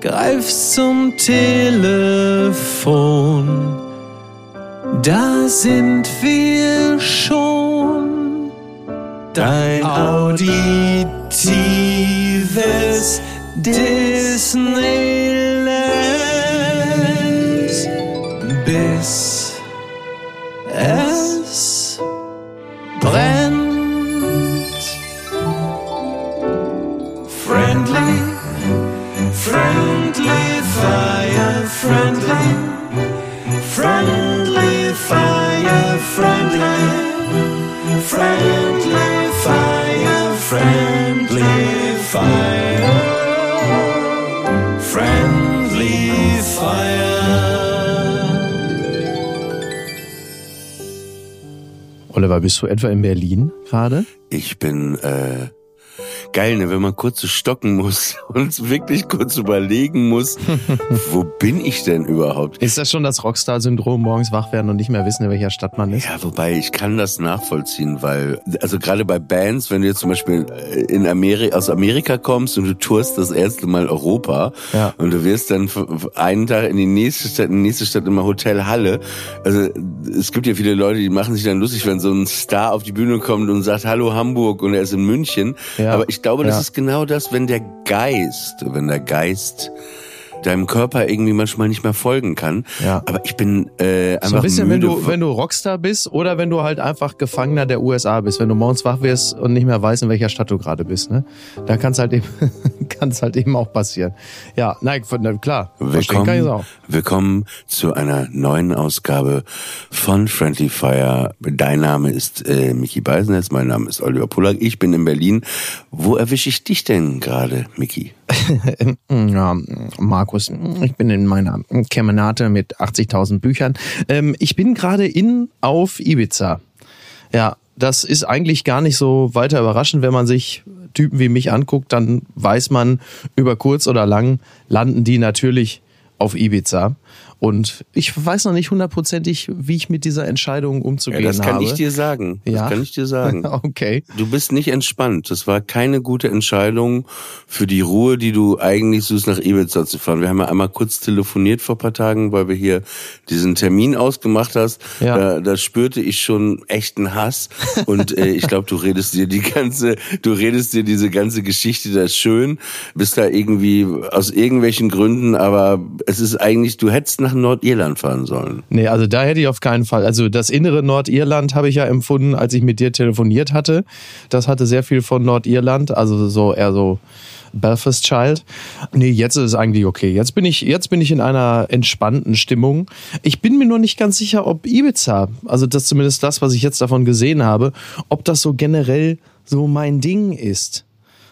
Greif zum Telefon. Da sind wir schon. Dein auditives Disneyland. Bis es Oliver, bist du etwa in Berlin gerade? Ich bin äh, geil, ne, wenn man kurz so stocken muss und wirklich kurz überlegen muss, wo bin ich denn überhaupt? Ist das schon das Rockstar-Syndrom, morgens wach werden und nicht mehr wissen, in welcher Stadt man ist? Ja, wobei ich kann das nachvollziehen, weil, also gerade bei Bands, wenn du jetzt zum Beispiel in Amerika, aus Amerika kommst und du tourst das erste Mal Europa Ja. und du wirst dann einen Tag in die nächste Stadt, in die nächste Stadt immer Hotel Halle. Also es gibt ja viele Leute, die machen sich dann lustig, wenn so ein Star auf die Bühne kommt und sagt, hallo Hamburg und er ist in München. Ja. Aber ich glaube, das Ja. ist genau das, wenn der Geist, wenn der Geist deinem Körper irgendwie manchmal nicht mehr folgen kann. Ja. Aber ich bin äh, einfach So ein bisschen, wenn müde du, von- wenn du Rockstar bist oder wenn du halt einfach Gefangener der USA bist, wenn du morgens wach wirst und nicht mehr weißt, in welcher Stadt du gerade bist, ne? Da kann es halt eben, kann's halt eben auch passieren. Ja, nein, klar. Willkommen, willkommen zu einer neuen Ausgabe von Friendly Fire. Dein Name ist äh, Mickey Beisenherz, mein Name ist Oliver Pullack, ich bin in Berlin. Wo erwische ich dich denn gerade, Mickey? Ja, Markus, ich bin in meiner Kemenate mit 80.000 Büchern. Ähm, ich bin gerade in auf Ibiza. Ja, das ist eigentlich gar nicht so weiter überraschend, wenn man sich Typen wie mich anguckt, dann weiß man, über kurz oder lang landen die natürlich auf Ibiza. Und ich weiß noch nicht hundertprozentig, wie ich mit dieser Entscheidung Ja, umzugehen das kann habe. ich dir sagen. Das Ja. kann ich dir sagen. Okay. Du bist nicht entspannt. Das war keine gute Entscheidung für die Ruhe, die du eigentlich suchst, nach Ibiza zu fahren. Wir haben ja einmal kurz telefoniert vor ein paar Tagen, weil wir hier diesen Termin ausgemacht hast. Ja. Da, da spürte ich schon echten Hass. Und äh, ich glaube, du redest dir die ganze, du redest dir diese ganze Geschichte, ist schön. Bist da irgendwie aus irgendwelchen Gründen, aber es ist eigentlich, du hättest nach Nordirland fahren sollen. Nee, also da hätte ich auf keinen Fall. Also das innere Nordirland habe ich ja empfunden, als ich mit dir telefoniert hatte. Das hatte sehr viel von Nordirland, also so eher so Belfast Child. Nee, jetzt ist es eigentlich okay. Jetzt bin ich, jetzt bin ich in einer entspannten Stimmung. Ich bin mir nur nicht ganz sicher, ob Ibiza, also das zumindest das, was ich jetzt davon gesehen habe, ob das so generell so mein Ding ist.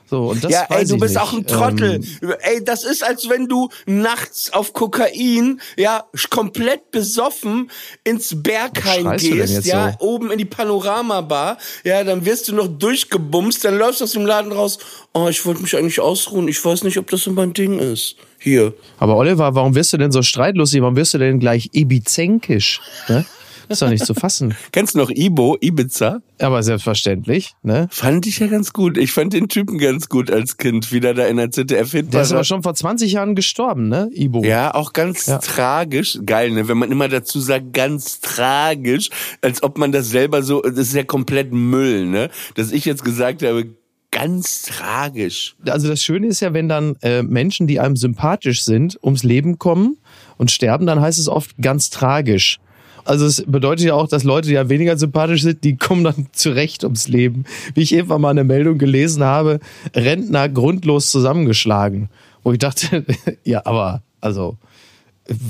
So, und das ja, ey, du bist nicht. auch ein Trottel. Ähm, ey, das ist, als wenn du nachts auf Kokain, ja, komplett besoffen ins Berghain gehst, ja, so? oben in die Panoramabar, ja, dann wirst du noch durchgebumst, dann läufst du aus dem Laden raus. Oh, ich wollte mich eigentlich ausruhen. Ich weiß nicht, ob das so mein Ding ist. Hier. Aber Oliver, warum wirst du denn so streitlustig? Warum wirst du denn gleich ibizenkisch? Ne? Das ist doch nicht zu fassen. Kennst du noch Ibo, Ibiza? Aber selbstverständlich, ne? Fand ich ja ganz gut. Ich fand den Typen ganz gut als Kind, wie der da in der ZDF Der ist aber schon vor 20 Jahren gestorben, ne? Ibo. Ja, auch ganz Ja. tragisch. Geil, ne? Wenn man immer dazu sagt, ganz tragisch, als ob man das selber so, das ist ja komplett Müll, ne? Dass ich jetzt gesagt habe, ganz tragisch. Also das Schöne ist ja, wenn dann äh, Menschen, die einem sympathisch sind, ums Leben kommen und sterben, dann heißt es oft ganz tragisch. Also es bedeutet ja auch, dass Leute, die ja weniger sympathisch sind, die kommen dann zurecht ums Leben. Wie ich irgendwann mal eine Meldung gelesen habe, Rentner grundlos zusammengeschlagen. Wo ich dachte, ja, aber, also,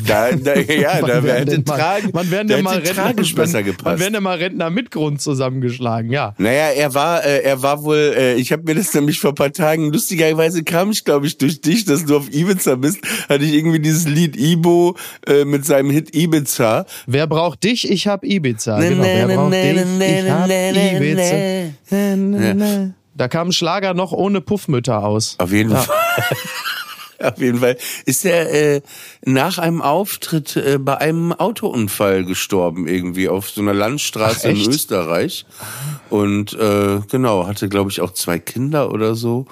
Da, da, ja, da werden Tragen, wann werden da denn mal Rentner, besser gepasst. werden denn mal Rentner mit Grund zusammengeschlagen? Ja. Naja, er war, äh, er war wohl, äh, ich habe mir das nämlich vor ein paar Tagen, lustigerweise kam ich, glaube ich, durch dich, dass du auf Ibiza bist, hatte ich irgendwie dieses Lied Ibo äh, mit seinem Hit Ibiza. Wer braucht dich? Ich hab Ibiza. Genau, wer braucht dich? Ich hab Ibiza. Da kam ein Schlager noch ohne Puffmütter aus. Auf jeden Ja. Fall. Auf jeden Fall ist er äh, nach einem Auftritt äh, bei einem Autounfall gestorben irgendwie auf so einer Landstraße Ach, in? Österreich und äh, genau hatte glaube ich auch zwei Kinder oder so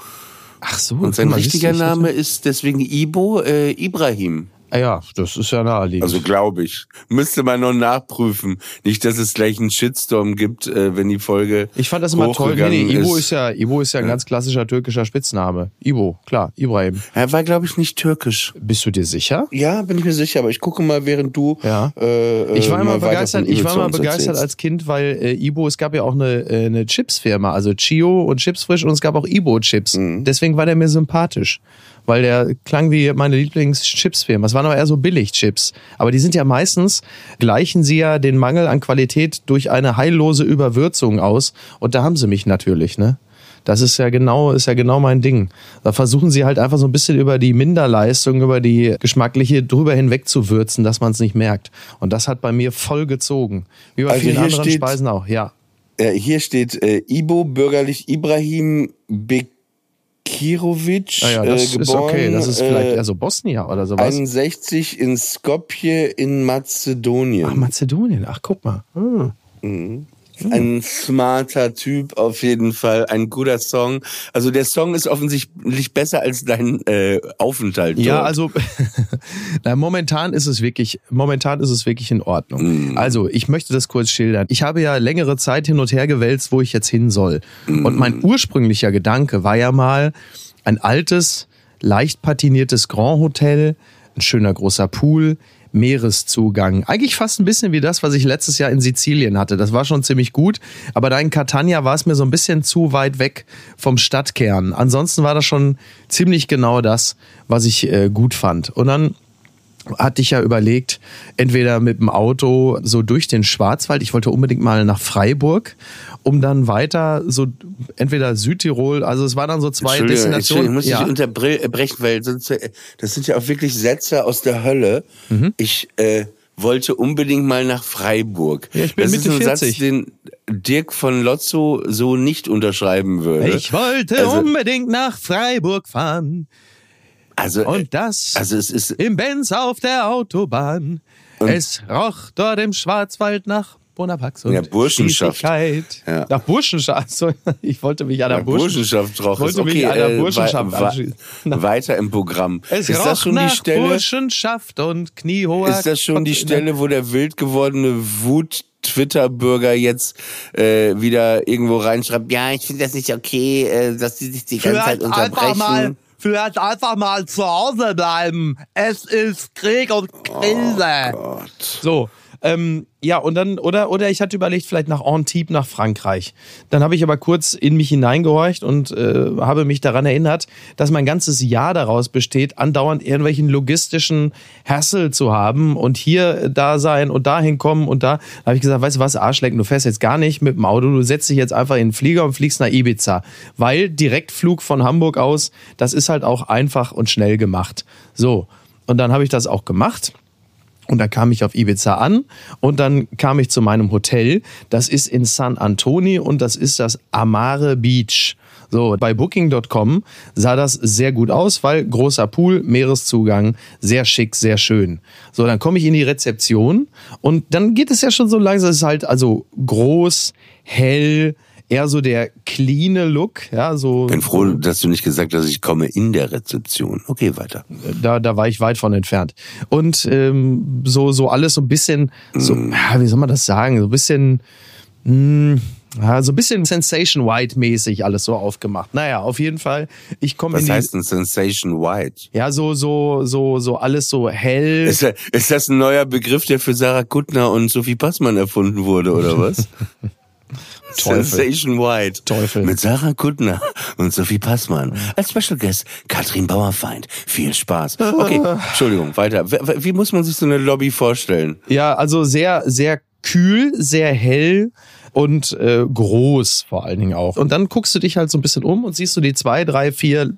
Ach so. und sein richtiger Name ist deswegen Ibo äh, Ibrahim. Ah Ja, das ist ja naheliegend. Also glaube ich. Müsste man noch nachprüfen. Nicht, dass es gleich einen Shitstorm gibt, äh, wenn die Folge. ich fand das immer toll. Nee, nee, Ibo ist, ja, Ibo ist ja ein ganz klassischer türkischer Spitzname. Ibo, klar, Ibrahim. Er war, glaube ich, nicht türkisch. Bist du dir sicher? Ja, bin ich mir sicher, aber ich gucke mal, während du. Ja. Äh, Ich war äh, immer begeistert, ich war immer begeistert erzählst. als Kind, weil äh, Ibo, es gab ja auch eine, äh, eine Chipsfirma, also Chio und Chipsfrisch und es gab auch Ibo Chips. Mhm. Deswegen war der mir sympathisch. Weil der klang wie meine Lieblings-Chipsfirma. Es waren aber eher so Billig-Chips. Aber die sind ja meistens, gleichen sie ja den Mangel an Qualität durch eine heillose Überwürzung aus. Und da haben sie mich natürlich, ne? Das ist ja genau, ist ja genau mein Ding. Da versuchen sie halt einfach so ein bisschen über die Minderleistung, über die geschmackliche drüber hinweg zu würzen, dass man es nicht merkt. Und das hat bei mir voll gezogen. Wie bei Also vielen anderen Speisen auch, ja. Hier steht äh, Ibo, bürgerlich Ibrahim Bekirovic. Naja, das äh, ist geboren, okay. Das ist vielleicht äh, eher so Bosnien oder sowas. 61 in Skopje in Mazedonien. Ach, Mazedonien. Ach, guck mal. Hm. Ein smarter Typ auf jeden Fall, ein guter Song. Also der Song ist offensichtlich besser als dein äh, Aufenthalt. Ja, dort. also na, momentan ist es wirklich, momentan ist es wirklich in Ordnung. Mm. Also ich möchte das kurz schildern. Ich habe ja längere Zeit hin und her gewälzt, wo ich jetzt hin soll. Mm. Und mein ursprünglicher Gedanke war ja mal ein altes, leicht patiniertes Grand Hotel, ein schöner großer Pool. Meereszugang. Eigentlich fast ein bisschen wie das, was ich letztes Jahr in Sizilien hatte. Das war schon ziemlich gut. Aber da in Catania war es mir so ein bisschen zu weit weg vom Stadtkern. Ansonsten war das schon ziemlich genau das, was ich äh, gut fand. Und dann hatte ich ja überlegt, entweder mit dem Auto so durch den Schwarzwald, ich wollte unbedingt mal nach Freiburg, um dann weiter so entweder Südtirol, also es waren dann so zwei Destinationen. muss ich ja. unterbrechen, weil sonst, äh, das sind ja auch wirklich Sätze aus der Hölle. Mhm. Ich äh, wollte unbedingt mal nach Freiburg. Ja, ich bin das Mitte ist ein 40. Satz, den Dirk von Lotzo so nicht unterschreiben würde. ich wollte Also- unbedingt nach Freiburg fahren also, äh, und das also es ist im Benz auf der Autobahn. es roch dort im Schwarzwald nach Bonapax und Ja, Burschenschaft. Ja. Nach Burschenschaft. So, ich wollte mich an der Ja, Burschenschaft roch wollte es. mich Okay, an der äh, Burschenschaft weiter im Programm. Es ist roch das schon nach die Stelle? Burschenschaft und kniehoher Ist das schon die Stelle, wo der wild gewordene Wut Twitter-Bürger jetzt äh, wieder irgendwo reinschreibt, ja, ich finde das nicht okay, äh, dass die sich die ganze Zeit Vielleicht einfach unterbrechen. mal, vielleicht einfach mal zu Hause bleiben. Es ist Krieg und Krise. Gott. So, ähm, ja, und dann, oder, oder ich hatte überlegt, vielleicht nach Antibes, nach Frankreich. Dann habe ich aber kurz in mich hineingehorcht und äh, habe mich daran erinnert, dass mein ganzes Jahr daraus besteht, andauernd irgendwelchen logistischen Hassel zu haben und hier da sein und dahin kommen und da. Da habe ich gesagt, weißt du was, Arschlecken, du fährst jetzt gar nicht mit dem Auto, du setzt dich jetzt einfach in den Flieger und fliegst nach Ibiza. Weil Direktflug von Hamburg aus, das ist halt auch einfach und schnell gemacht. So, und dann habe ich das auch gemacht. Und dann kam ich auf Ibiza an und dann kam ich zu meinem Hotel. Das ist in San Antonio und das ist das Amare Beach. So, bei Booking.com sah das sehr gut aus, weil großer Pool, Meereszugang, sehr schick, sehr schön. So, dann komme ich in die Rezeption und dann geht es ja schon so langsam. Es ist halt also groß, hell, eher so der cleane Look, ja, so. Bin froh, dass du nicht gesagt hast, ich komme in der Rezeption. Okay, weiter. da, da war ich weit von entfernt. Und ähm, so, so alles so ein bisschen, so, ja, wie soll man das sagen, so ein bisschen, mh, ja, so ein bisschen Sensation White mäßig alles so aufgemacht. Naja, auf jeden Fall, ich komme in Was die, heißt ein Sensation White? ja, so, so, so, so alles so hell. Ist, da- ist das ein neuer Begriff, der für Sarah Kuttner und Sophie Passmann erfunden wurde, oder was? Teufel. Sensation White. Teufel. Mit Sarah Kuttner und Sophie Passmann. Als Special Guest Katrin Bauerfeind. Viel Spaß. Okay, Entschuldigung, weiter. Wie muss man sich so eine Lobby vorstellen? Ja, also sehr, sehr kühl, sehr hell und äh, groß vor allen Dingen auch. Und dann guckst du dich halt so ein bisschen um und siehst du die zwei, drei, vier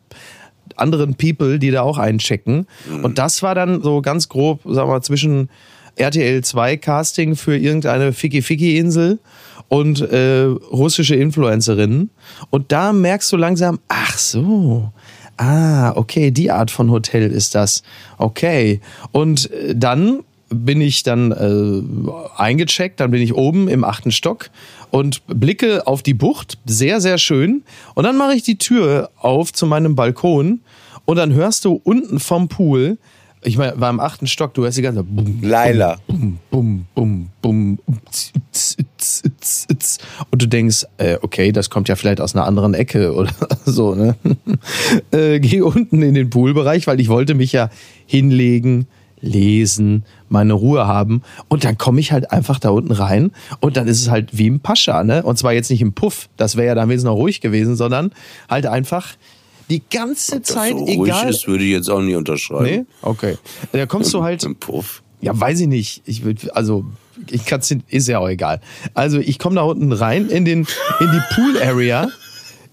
anderen People, die da auch einchecken. Und das war dann so ganz grob, sagen wir mal, zwischen RTL 2 Casting für irgendeine Ficky-Ficky-Insel und äh, russische Influencerinnen. Und da merkst du langsam, ach so, ah, okay, die Art von Hotel ist das. Okay. Und äh, dann bin ich dann äh, eingecheckt, dann bin ich oben im achten Stock und blicke auf die Bucht, sehr, sehr schön. Und dann mache ich die Tür auf zu meinem Balkon und dann hörst du unten vom Pool, ich meine, war im achten Stock, du hörst die ganze Zeit bum, Laila. bum, bum, bum, bum, tz, tz, tz, tz, tz. und du denkst, äh, okay, das kommt ja vielleicht aus einer anderen Ecke oder so, ne? äh, geh unten in den Poolbereich, weil ich wollte mich ja hinlegen, lesen, meine Ruhe haben und dann komme ich halt einfach da unten rein und dann ist es halt wie im Pascha, ne? Und zwar jetzt nicht im Puff, das wäre ja dann wenigstens noch ruhig gewesen, sondern halt einfach die ganze Das Zeit, so ruhig egal. ist, würde ich jetzt auch nie unterschreiben. Nee? Okay. Da kommst du halt Im Puff. ja, weiß ich nicht. Ich würd, also ich kann's ist ja auch egal. Also ich komme da unten rein in den in die Pool Area,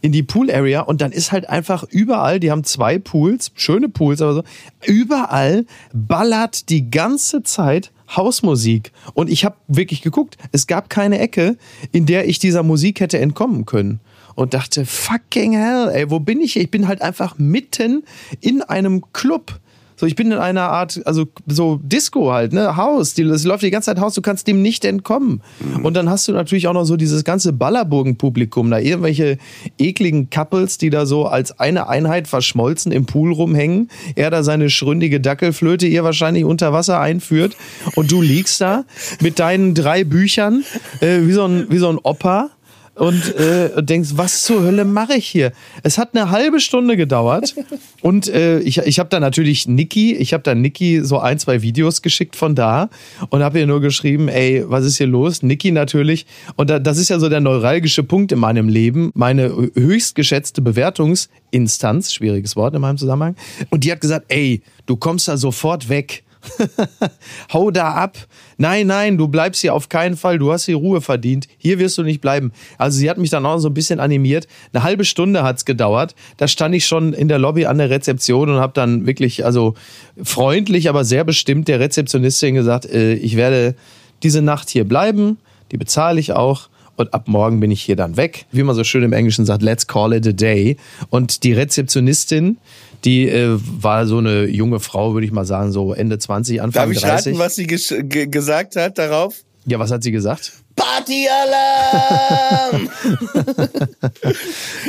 in die Pool Area und dann ist halt einfach überall, die haben zwei Pools, schöne Pools, aber so überall ballert die ganze Zeit Hausmusik und ich habe wirklich geguckt, es gab keine Ecke, in der ich dieser Musik hätte entkommen können und dachte fucking hell, ey, wo bin ich? hier? Ich bin halt einfach mitten in einem Club. So, ich bin in einer Art, also so Disco halt, ne, Haus, die, das läuft die ganze Zeit Haus, du kannst dem nicht entkommen. Und dann hast du natürlich auch noch so dieses ganze Ballerburgen-Publikum, da irgendwelche ekligen Couples, die da so als eine Einheit verschmolzen im Pool rumhängen, er da seine schründige Dackelflöte ihr wahrscheinlich unter Wasser einführt und du liegst da mit deinen drei Büchern, äh, wie so ein, wie so ein Opa und äh, denkst, was zur Hölle mache ich hier? Es hat eine halbe Stunde gedauert und äh, ich, ich habe da natürlich Niki, ich habe da Niki so ein, zwei Videos geschickt von da und habe ihr nur geschrieben, ey, was ist hier los? Niki natürlich und da, das ist ja so der neuralgische Punkt in meinem Leben, meine höchst geschätzte Bewertungsinstanz, schwieriges Wort in meinem Zusammenhang und die hat gesagt, ey, du kommst da sofort weg. Hau da ab. Nein, nein, du bleibst hier auf keinen Fall. Du hast hier Ruhe verdient. Hier wirst du nicht bleiben. Also sie hat mich dann auch so ein bisschen animiert. Eine halbe Stunde hat's gedauert. Da stand ich schon in der Lobby an der Rezeption und habe dann wirklich, also freundlich, aber sehr bestimmt der Rezeptionistin gesagt, äh, ich werde diese Nacht hier bleiben. Die bezahle ich auch. Und ab morgen bin ich hier dann weg. Wie man so schön im Englischen sagt, let's call it a day. Und die Rezeptionistin, die äh, war so eine junge Frau, würde ich mal sagen, so Ende 20, Anfang Darf ich 30. raten, was sie gesagt hat darauf? Ja, was hat sie gesagt? Partyalarm!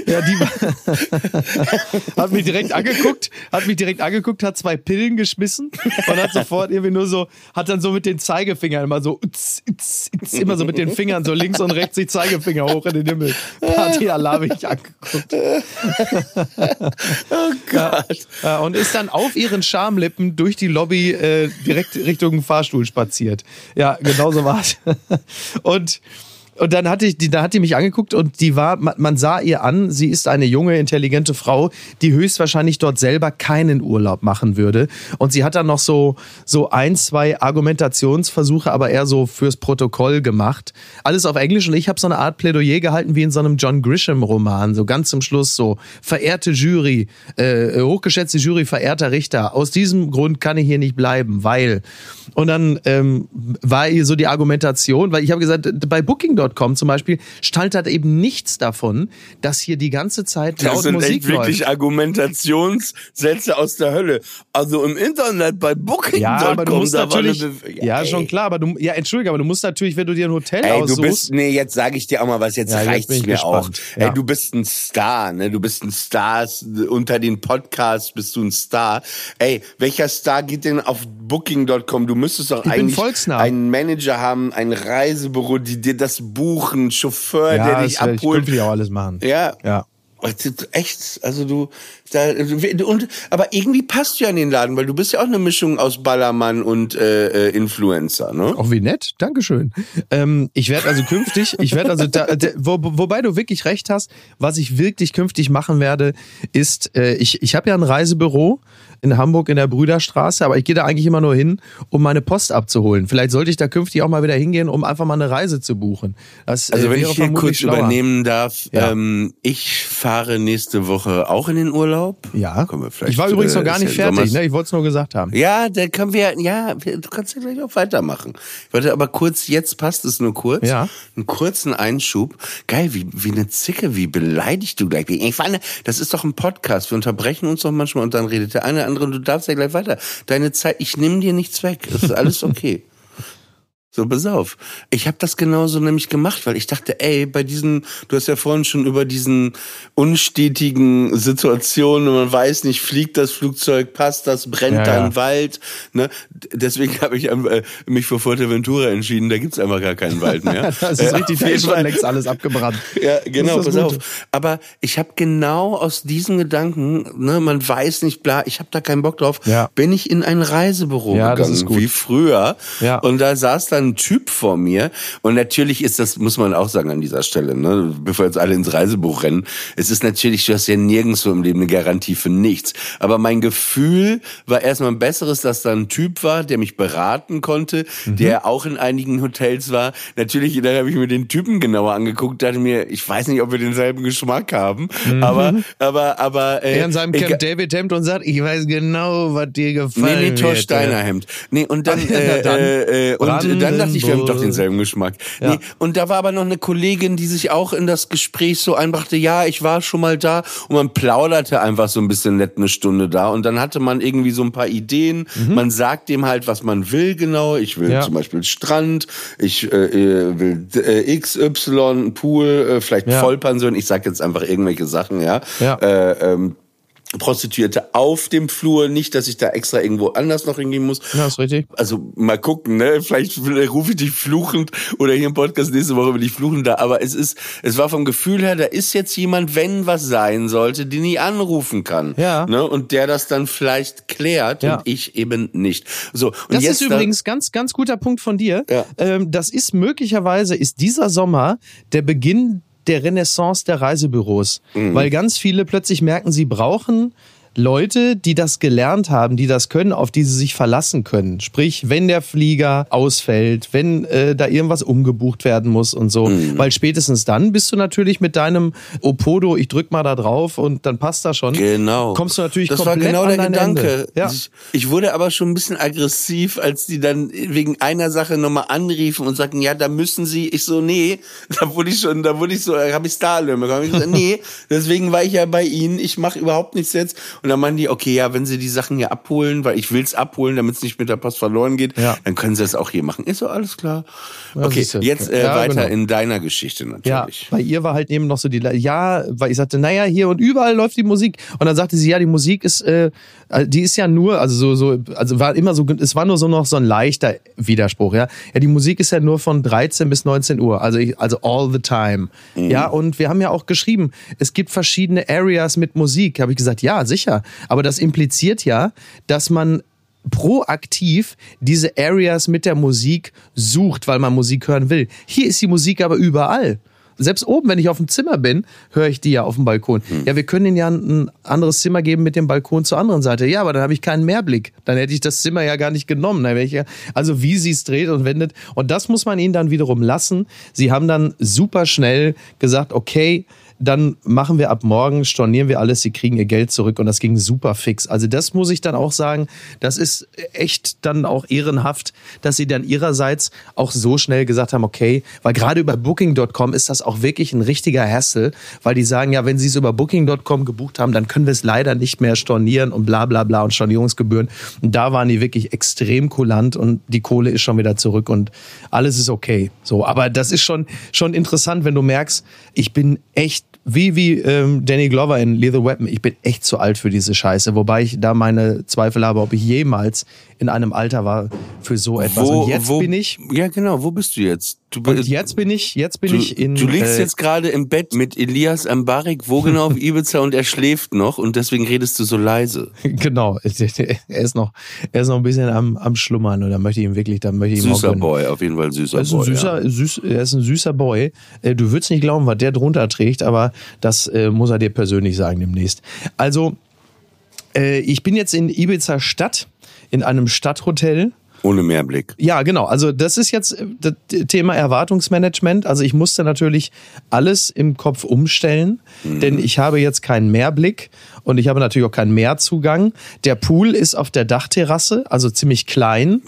Ja, die hat mich direkt angeguckt, hat mich direkt angeguckt, hat zwei Pillen geschmissen und hat sofort irgendwie nur so, hat dann so mit den Zeigefingern immer so, utz, utz, utz, immer so mit den Fingern so links und rechts die Zeigefinger hoch in den Himmel. Partyalarm ich angeguckt. oh Gott. Ja, und ist dann auf ihren Schamlippen durch die Lobby äh, direkt Richtung Fahrstuhl spaziert. Ja, genau so war's. Und und dann hatte ich, die, da hat die mich angeguckt und die war, man, sah ihr an, sie ist eine junge, intelligente Frau, die höchstwahrscheinlich dort selber keinen Urlaub machen würde. Und sie hat dann noch so, so ein, zwei Argumentationsversuche, aber eher so fürs Protokoll gemacht. Alles auf Englisch und ich habe so eine Art Plädoyer gehalten wie in so einem John Grisham-Roman, so ganz zum Schluss so, verehrte Jury, äh, hochgeschätzte Jury, verehrter Richter, aus diesem Grund kann ich hier nicht bleiben, weil. Und dann ähm, war ihr so die Argumentation, weil ich habe gesagt, bei Booking.com zum Beispiel stand halt eben nichts davon, dass hier die ganze Zeit laut Das sind Musik echt wirklich läuft. Argumentationssätze aus der Hölle. Also im Internet bei Booking.com. Ja, aber du musst natürlich, ja, ey. schon klar, aber du, ja, entschuldige, aber du musst natürlich, wenn du dir ein Hotel Ey, du aussuchst, bist, nee, jetzt sage ich dir auch mal was, jetzt Ja, reicht's ich mir auch. gespannt. Ja. Ey, du bist ein Star, ne? Du bist ein Star, unter den Podcasts bist du ein Star. Ey, welcher Star geht denn auf Booking.com? Du müsstest doch bin eigentlich einen Manager haben, ein Reisebüro, die dir das buchen, Chauffeur, ja, der dich das ich abholt. künftig auch alles machen. Ja. Ja. Echt, also du, da, und, aber irgendwie passt du ja in den Laden, weil du bist ja auch eine Mischung aus Ballermann und äh, äh Influencer, ne? Auch wie nett, Dankeschön. Ähm, ich werde also künftig, ich werde also, da, da, wo, wobei du wirklich recht hast, was ich wirklich künftig machen werde, ist, äh, ich, ich habe ja ein Reisebüro in Hamburg in der Brüderstraße, aber ich gehe da eigentlich immer nur hin, um meine Post abzuholen. Vielleicht sollte ich da künftig auch mal wieder hingehen, um einfach mal eine Reise zu buchen. Das, äh, also wenn ich hier kurz schlauer. übernehmen darf, ja. ähm, ich fahre nächste Woche auch in den Urlaub. Ja. ich war übrigens noch gar nicht fertig, ne? Ich wollte es nur gesagt haben. Ja, dann können wir, ja, du kannst ja gleich auch weitermachen. Ich wollte aber kurz, jetzt passt es nur kurz. Ja. Einen kurzen Einschub. Geil, wie, wie eine Zicke, wie beleidigt du gleich. Ich fand, das ist doch ein Podcast. Wir unterbrechen uns doch manchmal und dann redet der eine andere und du darfst ja gleich weiter. Deine Zeit, ich nehme dir nichts weg. Das ist alles okay. So, pass auf. Ich habe das genauso nämlich gemacht, weil ich dachte, ey, bei diesen, du hast ja vorhin schon über diesen unstetigen Situationen, man weiß nicht, fliegt das Flugzeug, passt das, brennt ja, da ein ja. Wald. Ne? Deswegen habe ich äh, mich für Fuerteventura entschieden, da gibt's einfach gar keinen Wald mehr. das ist richtig, da ist schon längst alles abgebrannt. Ja, genau, pass gut. auf. Aber ich habe genau aus diesem Gedanken, ne, man weiß nicht, bla, ich habe da keinen Bock drauf, ja. bin ich in ein Reisebüro ja, gegangen, wie früher. Ja. Und da saß dann ein Typ vor mir. Und natürlich ist das, muss man auch sagen an dieser Stelle, ne, bevor jetzt alle ins Reisebuch rennen. Es ist natürlich, du hast ja nirgendwo im Leben eine Garantie für nichts. Aber mein Gefühl war erstmal ein besseres, dass da ein Typ war, der mich beraten konnte, mhm. der auch in einigen Hotels war. Natürlich, dann habe ich mir den Typen genauer angeguckt, dachte mir, ich weiß nicht, ob wir denselben Geschmack haben, mhm. aber, aber, aber, äh, er in seinem Camp David Hemd und sagt, ich weiß genau, was dir gefallen Nee, nee, Thor Steiner Hemd. Nee, und dann, äh, dann äh, äh, und dann dann dachte ich, wir haben doch denselben Geschmack. Ja. Nee, und da war aber noch eine Kollegin, die sich auch in das Gespräch so einbrachte, ja, ich war schon mal da und man plauderte einfach so ein bisschen nett eine Stunde da und dann hatte man irgendwie so ein paar Ideen. Mhm. Man sagt dem halt, was man will genau. Ich will ja. zum Beispiel Strand, ich äh, äh will äh, XY, Pool, äh, vielleicht ja. Vollpension. Ich sag jetzt einfach irgendwelche Sachen, ja. ja. Äh, ähm, Prostituierte auf dem Flur, nicht, dass ich da extra irgendwo anders noch hingehen muss. Ja, ist richtig. Also mal gucken, ne? Vielleicht rufe ich dich fluchend oder hier im Podcast nächste Woche will ich fluchen da. Aber es ist, es war vom Gefühl her, da ist jetzt jemand, wenn was sein sollte, den ich anrufen kann. Ja. Ne? Und der das dann vielleicht klärt ja. und ich eben nicht. So. Und das jetzt ist übrigens ganz, ganz guter Punkt von dir. Ja. Ähm, das ist möglicherweise, ist dieser Sommer der Beginn der Renaissance der Reisebüros, mhm. weil ganz viele plötzlich merken, sie brauchen Leute, die das gelernt haben, die das können, auf die sie sich verlassen können. Sprich, wenn der Flieger ausfällt, wenn äh, da irgendwas umgebucht werden muss und so. Mhm. Weil spätestens dann bist du natürlich mit deinem Opodo, ich drück mal da drauf und dann passt das schon. Genau. Kommst du natürlich das komplett war genau der Gedanke. Ende. Ja. Ich, ich, wurde aber schon ein bisschen aggressiv, als die dann wegen einer Sache nochmal anriefen und sagten, ja, da müssen sie. Ich so, nee, da wurde ich schon, da wurde ich so, habe ich Starlöhne bekommen. Ich so, nee, deswegen war ich ja bei ihnen. Ich mache überhaupt nichts jetzt. Und dann meinen die, okay, ja, wenn sie die Sachen hier abholen, weil ich will's abholen, damit es nicht mit der Post verloren geht, ja. dann können sie das auch hier machen. Ist so alles klar. Okay, ja jetzt äh, ja, weiter genau. in deiner Geschichte natürlich. Ja, bei ihr war halt eben noch so die, ja, weil ich sagte, naja, hier und überall läuft die Musik. Und dann sagte sie, ja, die Musik ist, äh, die ist ja nur, also so, so, also war immer so, es war nur so noch so ein leichter Widerspruch, ja. Ja, die Musik ist ja nur von 13 bis 19 Uhr, also ich, also all the time. Mhm. Ja, und wir haben ja auch geschrieben, es gibt verschiedene Areas mit Musik. Habe ich gesagt, ja, sicher. Aber das impliziert ja, dass man proaktiv diese Areas mit der Musik sucht, weil man Musik hören will. Hier ist die Musik aber überall. Selbst oben, wenn ich auf dem Zimmer bin, höre ich die ja auf dem Balkon. Hm. Ja, wir können ihnen ja ein anderes Zimmer geben mit dem Balkon zur anderen Seite. Ja, aber dann habe ich keinen Mehrblick. Dann hätte ich das Zimmer ja gar nicht genommen. also wie sie es dreht und wendet. Und das muss man ihnen dann wiederum lassen. Sie haben dann super schnell gesagt, okay, dann machen wir ab morgen, stornieren wir alles, sie kriegen ihr Geld zurück und das ging super fix. Also das muss ich dann auch sagen, das ist echt dann auch ehrenhaft, dass sie dann ihrerseits auch so schnell gesagt haben, okay, weil gerade über Booking.com ist das auch wirklich ein richtiger Hassel, weil die sagen, ja, wenn sie es über Booking.com gebucht haben, dann können wir es leider nicht mehr stornieren und bla bla bla und Stornierungsgebühren. Und da waren die wirklich extrem kulant und die Kohle ist schon wieder zurück und alles ist okay. So, aber das ist schon, schon interessant, wenn du merkst, ich bin echt wie, wie ähm, Danny Glover in Lethal Weapon, ich bin echt zu alt für diese Scheiße, wobei ich da meine Zweifel habe, ob ich jemals in einem Alter war für so etwas. Wo, Und jetzt wo, bin ich. Ja, genau, wo bist du jetzt? Du, Und jetzt bin ich, jetzt bin du, ich in. du liegst äh, jetzt gerade im Bett mit Elias Ambarik, wo genau auf Ibiza und er schläft noch und deswegen redest du so leise. Genau, er ist noch, er ist noch ein bisschen am, am Schlummern und da möchte ich ihm wirklich, da möchte ich ihm Süßer. Boy, auf jeden Fall süßer Er ist ein Boy. süßer, süß, er ist ein süßer Boy. Äh, Du würdest nicht glauben, was der drunter trägt, aber das äh, muss er dir persönlich sagen demnächst. Also, äh, ich bin jetzt in Ibiza Stadt, in einem Stadthotel. Ohne Mehrblick. Ja, genau. Also das ist jetzt äh, das Thema Erwartungsmanagement. Also ich musste natürlich alles im Kopf umstellen, denn ich habe jetzt keinen Mehrblick und ich habe natürlich auch keinen Mehrzugang. Der Pool ist auf der Dachterrasse, also ziemlich klein,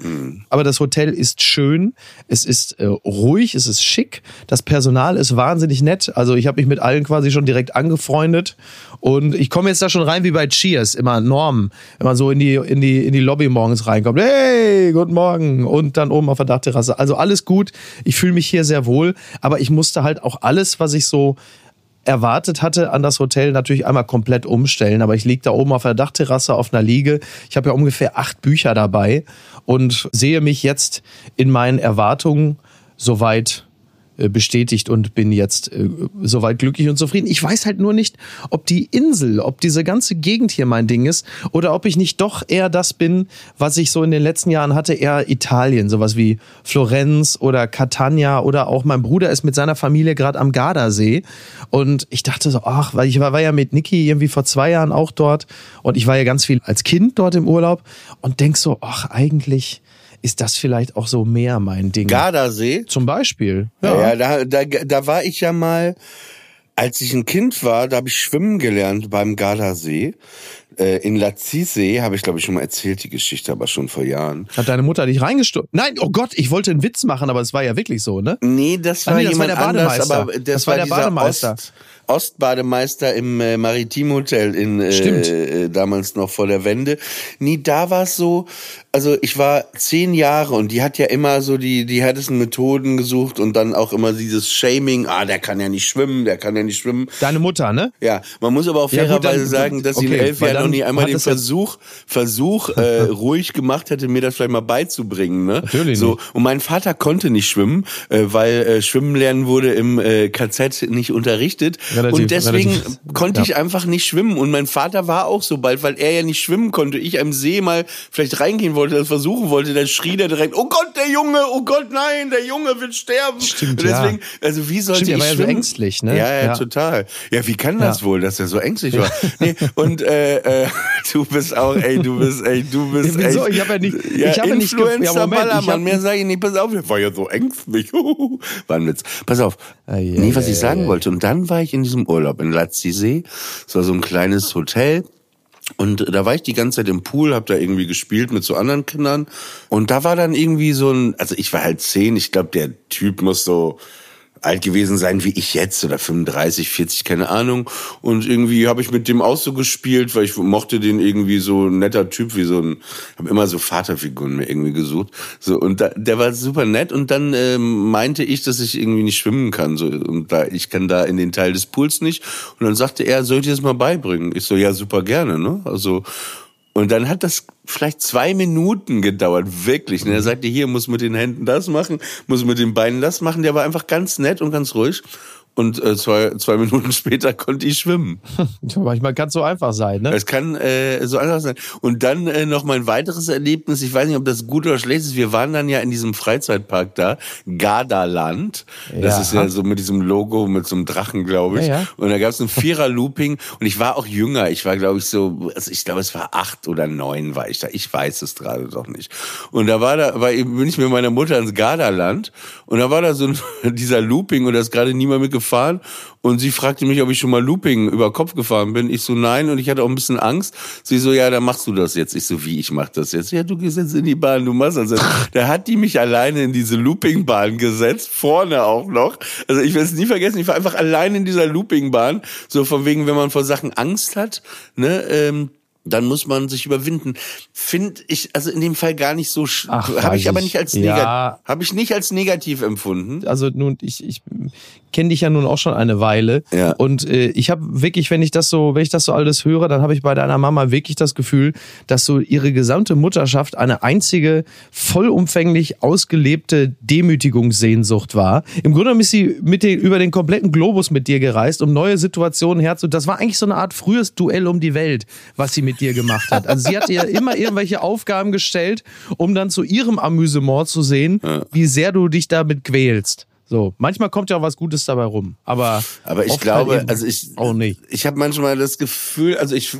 aber das Hotel ist schön, es ist äh, ruhig, es ist schick, das Personal ist wahnsinnig nett. Also ich habe mich mit allen quasi schon direkt angefreundet und ich komme jetzt da schon rein wie bei Cheers, immer Norm, wenn man so in die in die in die Lobby morgens reinkommt. Hey, guten Morgen und dann oben auf der Dachterrasse. Also alles gut. Ich fühle mich hier sehr wohl, aber ich musste halt auch alles, was ich so erwartet hatte an das Hotel natürlich einmal komplett umstellen. Aber ich liege da oben auf der Dachterrasse auf einer Liege. Ich habe ja ungefähr acht Bücher dabei und sehe mich jetzt in meinen Erwartungen soweit bestätigt und bin jetzt äh, soweit glücklich und zufrieden. Ich weiß halt nur nicht, ob die Insel, ob diese ganze Gegend hier mein Ding ist oder ob ich nicht doch eher das bin, was ich so in den letzten Jahren hatte, eher Italien, sowas wie Florenz oder Catania oder auch mein Bruder ist mit seiner Familie gerade am Gardasee und ich dachte so, ach, weil ich war, war ja mit Niki irgendwie vor zwei Jahren auch dort und ich war ja ganz viel als Kind dort im Urlaub und denk so, ach, eigentlich ist das vielleicht auch so mehr mein Ding. Gardasee. Zum Beispiel. Ja, ja da, da, da war ich ja mal, als ich ein Kind war, da habe ich schwimmen gelernt beim Gardasee. Äh, in Lazisee habe ich, glaube ich, schon mal erzählt, die Geschichte, aber schon vor Jahren. Hat deine Mutter dich reingestürzt? Nein, oh Gott, ich wollte einen Witz machen, aber es war ja wirklich so, ne? Nee, das Ah, war nee, das war jemand der anders, Bademeister. aber das, Das war, war der Bademeister. Ost, Ostbademeister im äh, Maritimhotel in äh, äh, damals noch vor der Wende. Nie da war es so, also ich war zehn Jahre und die hat ja immer so die die härtesten Methoden gesucht und dann auch immer dieses Shaming, ah, der kann ja nicht schwimmen, der kann ja nicht schwimmen. Deine Mutter, ne? Ja, man muss aber auch Ja, fairerweise dann- sagen, dass sie okay, elf weil Jahren noch dann nie einmal den Versuch, Versuch äh, ruhig gemacht hätte, mir das vielleicht mal beizubringen. Ne? Natürlich so, nicht. Und mein Vater konnte nicht schwimmen, äh, weil äh, Schwimmen lernen wurde im äh, KZ nicht unterrichtet. Relativ- und deswegen relativ- konnte ja. ich einfach nicht schwimmen. Und mein Vater war auch so bald, weil er ja nicht schwimmen konnte. Ich am See mal vielleicht reingehen wollte, das versuchen wollte, dann schrie der direkt, oh Gott, der Junge, oh Gott, nein, der Junge wird sterben. Stimmt, und deswegen, ja. also wie sollte Stimmt, er ich war ja so schwimmen? ängstlich, ne? Ja, ja, Ja. total. Ja, wie kann das wohl, dass er so ängstlich war? Nee, und äh, äh, du bist auch, ey, du bist, ey, du bist Ja, wieso? echt. Ich hab ja nicht- ja, ich hab ja nicht ja, Moment, ich Ballermann, hab- mehr sage ich nicht, pass auf, ich war ja so ängstlich. war ein Witz. Pass auf. Ah, ja, nee, was ich sagen ja, ja. wollte. Und dann war ich in diesem Urlaub in Lazisee. Es war so ein kleines Hotel. Und da war ich die ganze Zeit im Pool, hab da irgendwie gespielt mit so anderen Kindern. Und da war dann irgendwie so ein, also ich war halt zehn, ich glaube, der Typ muss so alt gewesen sein wie ich jetzt oder 35, 40, keine Ahnung. Und irgendwie habe ich mit dem auch so gespielt, weil ich mochte den irgendwie so ein netter Typ, wie so ein, habe immer so Vaterfiguren mir irgendwie gesucht. So und da, der war super nett und dann ähm, meinte ich, dass ich irgendwie nicht schwimmen kann. So und da ich kann da in den Teil des Pools nicht. Und dann sagte er, soll ich das mal beibringen? Ich so ja super gerne, ne? Also und dann hat das vielleicht zwei Minuten gedauert, wirklich. Und er sagte, hier muss mit den Händen das machen, muss mit den Beinen das machen. Der war einfach ganz nett und ganz ruhig. Und äh, zwei, zwei Minuten später konnte ich schwimmen. Manchmal kann es so einfach sein, ne? Es kann äh, so einfach sein. Und dann äh, noch mein weiteres Erlebnis. Ich weiß nicht, ob das gut oder schlecht ist. Wir waren dann ja in diesem Freizeitpark da, Gardaland. Das Ja. ist ja so mit diesem Logo, mit so einem Drachen, glaube ich. Ja, ja. Und da gab es ein Vierer-Looping. Und ich war auch jünger. Ich war, glaube ich, so, also ich glaube, es war acht oder neun war ich da. Ich weiß es gerade doch nicht. Und da war da, war, bin ich mit meiner Mutter ins Gardaland. Und da war da so ein, dieser Looping und da ist gerade niemand mitgefahren. Und sie fragte mich, ob ich schon mal Looping über Kopf gefahren bin. Ich so, nein. Und ich hatte auch ein bisschen Angst. Sie so, ja, dann machst du das jetzt. Ich so, wie, ich mach das jetzt? Ja, du gehst jetzt in die Bahn, du machst das jetzt. Da hat die mich alleine in diese Loopingbahn gesetzt, vorne auch noch. Also ich werde es nie vergessen, ich war einfach allein in dieser Loopingbahn. So von wegen, wenn man vor Sachen Angst hat, ne, ähm, dann muss man sich überwinden. Finde ich also in dem Fall gar nicht so habe ich weiß aber ich. nicht als Ja. negativ habe ich nicht als negativ empfunden. also nun, ich, ich kenne dich ja nun auch schon eine Weile. Ja. Und äh, ich habe wirklich, wenn ich das so, wenn ich das so alles höre, dann habe ich bei deiner Mama wirklich das Gefühl, dass so ihre gesamte Mutterschaft eine einzige vollumfänglich ausgelebte Demütigungssehnsucht war. Im Grunde genommen ist sie mit den, über den kompletten Globus mit dir gereist, um neue Situationen herzu. Das war eigentlich so eine Art frühes Duell um die Welt, was sie mit dir gemacht hat. Also sie hat dir immer irgendwelche Aufgaben gestellt, um dann zu ihrem Amüsement zu sehen, wie sehr du dich damit quälst. So, manchmal kommt ja auch was Gutes dabei rum, aber Aber ich oft glaube, halt also ich, auch nicht. ich habe manchmal das Gefühl, also ich,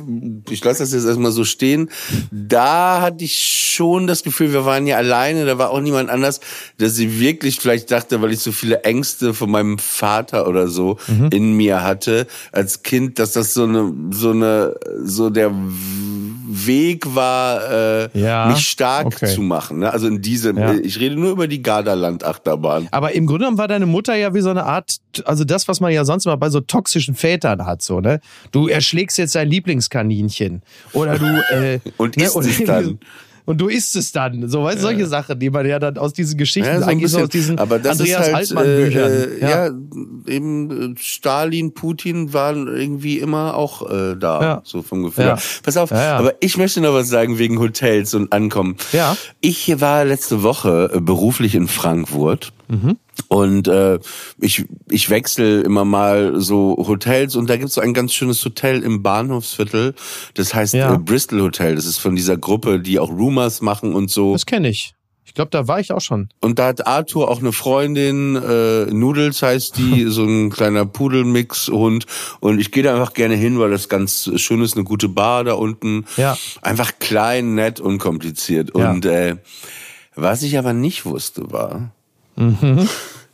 ich lasse das jetzt erstmal so stehen. Da hatte ich schon das Gefühl, wir waren ja alleine, da war auch niemand anders, dass sie wirklich vielleicht dachte, weil ich so viele Ängste von meinem Vater oder so Mhm. in mir hatte als Kind, dass das so eine, so eine, so der Weg war, äh, Ja, mich stark okay. zu machen. Ne? Also in diesem, Ja. ich rede nur über die Gardaland-Achterbahn. Aber im Grunde genommen war deine Mutter ja wie so eine Art, also das, was man ja sonst immer bei so toxischen Vätern hat, so, ne? Du erschlägst jetzt dein Lieblingskaninchen. Oder du, äh, Und ne, isst oder es dann. so- Und du isst es dann. So, weißt du, solche Sachen, die man ja dann aus diesen Geschichten, Ja, so eigentlich so bisschen. aus diesen aber das Andreas halt, Altmann-Büchern. Äh, ja. eben äh, Stalin, Putin waren irgendwie immer auch äh, da, Ja. so vom Gefühl. Ja. Pass auf, Ja, ja. aber ich möchte noch was sagen wegen Hotels und Ankommen. Ja. Ich war letzte Woche äh, beruflich in Frankfurt. Mhm. Und äh, ich, ich wechsle immer mal so Hotels und da gibt's so ein ganz schönes Hotel im Bahnhofsviertel. Das heißt Ja. äh, Bristol Hotel. Das ist von dieser Gruppe, die auch Rumors machen und so. Das kenne ich. Ich glaube, da war ich auch schon. Und da hat Arthur auch eine Freundin, äh, Noodles heißt die, so ein kleiner Pudelmix-Hund. Und ich gehe da einfach gerne hin, weil das ganz schön ist, eine gute Bar da unten. Ja. Einfach klein, nett, unkompliziert. Ja. Und äh, was ich aber nicht wusste, war,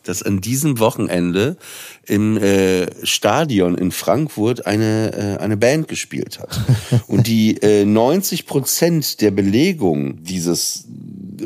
dass an diesem Wochenende im äh, Stadion in Frankfurt eine, äh, eine Band gespielt hat. Und die äh, 90 Prozent der Belegung dieses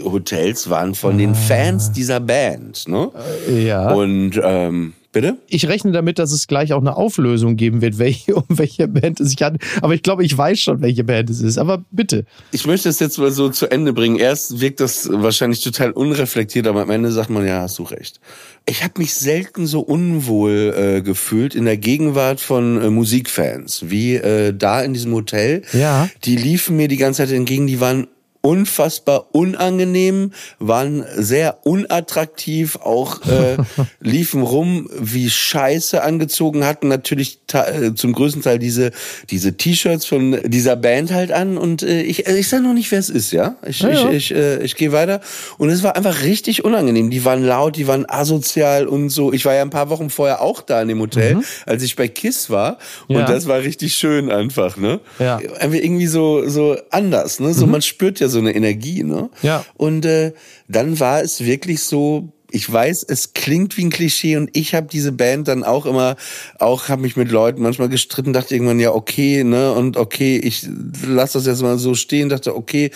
Hotels waren von den Fans dieser Band. Ne? Ja. Und ähm, bitte? ich rechne damit, dass es gleich auch eine Auflösung geben wird, welche, um welche Band es sich handelt. Aber ich glaube, ich weiß schon, welche Band es ist. Aber bitte. Ich möchte es jetzt mal so zu Ende bringen. Erst wirkt das wahrscheinlich total unreflektiert, aber am Ende sagt man, ja, hast du recht. Ich habe mich selten so unwohl äh, gefühlt in der Gegenwart von äh, Musikfans, wie äh, da in diesem Hotel. Ja. Die liefen mir die ganze Zeit entgegen, die waren unfassbar unangenehm, waren sehr unattraktiv, auch äh, liefen rum wie Scheiße angezogen, hatten natürlich äh, zum größten Teil diese diese T-Shirts von dieser Band halt an und äh, ich äh, ich sag noch nicht, wer es ist, ja? Ich Ja, ja. ich ich, äh, ich gehe weiter und es war einfach richtig unangenehm. Die waren laut, die waren asozial und so. Ich war ja ein paar Wochen vorher auch da in dem Hotel, als ich bei Kiss war und Mhm. Ja. das war richtig schön einfach, ne? Ja. Einfach irgendwie so so anders, ne? So man spürt ja so eine Energie, ne? Ja. Und äh, dann war es wirklich so ich weiß, es klingt wie ein Klischee und ich habe diese Band dann auch immer, auch habe mich mit Leuten manchmal gestritten, dachte irgendwann ja okay, ne und okay, ich lass das jetzt mal so stehen, dachte okay,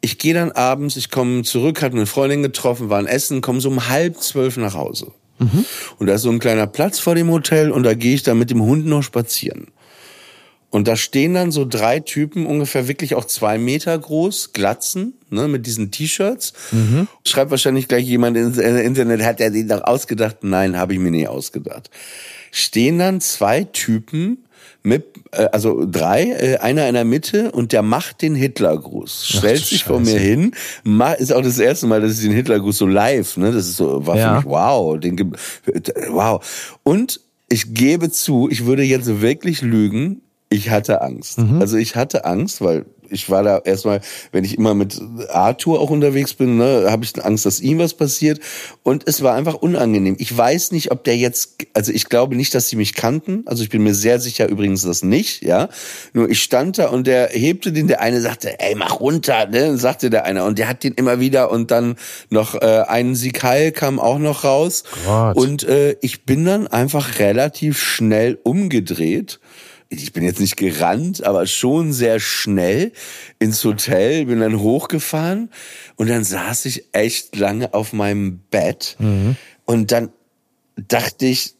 ich gehe dann abends, ich komme zurück, hatte eine Freundin getroffen, war ein Essen, komme so um halb zwölf nach Hause. Und da ist so ein kleiner Platz vor dem Hotel und da gehe ich dann mit dem Hund noch spazieren. Und da stehen dann so drei Typen, ungefähr wirklich auch zwei Meter groß, Glatzen, ne, mit diesen T-Shirts. Schreibt wahrscheinlich gleich jemand ins äh, Internet, hat er den doch ausgedacht? Nein, habe ich mir nie ausgedacht. Stehen dann zwei Typen mit, äh, also drei, äh, einer in der Mitte und der macht den Hitlergruß. Stellt sich vor mir hin, ma- ist auch das erste Mal, dass ich den Hitlergruß so live, ne, das ist so, war Ja. für mich wow, den, ge- wow. Und ich gebe zu, ich würde jetzt wirklich lügen, ich hatte Angst. Also ich hatte Angst, weil ich war da erstmal, wenn ich immer mit Arthur auch unterwegs bin, ne, habe ich Angst, dass ihm was passiert. Und es war einfach unangenehm. Ich weiß nicht, ob der jetzt, also ich glaube nicht, dass sie mich kannten. Also ich bin mir sehr sicher übrigens das nicht, ja. Nur ich stand da und der hebte den, der eine sagte, ey, mach runter, ne, sagte der eine. Und der hat den immer wieder und dann noch äh, ein Sieg Heil kam auch noch raus. Gott. Und äh, ich bin dann einfach relativ schnell umgedreht ich bin jetzt nicht gerannt, aber schon sehr schnell ins Hotel, bin dann hochgefahren und dann saß ich echt lange auf meinem Bett und dann dachte ich,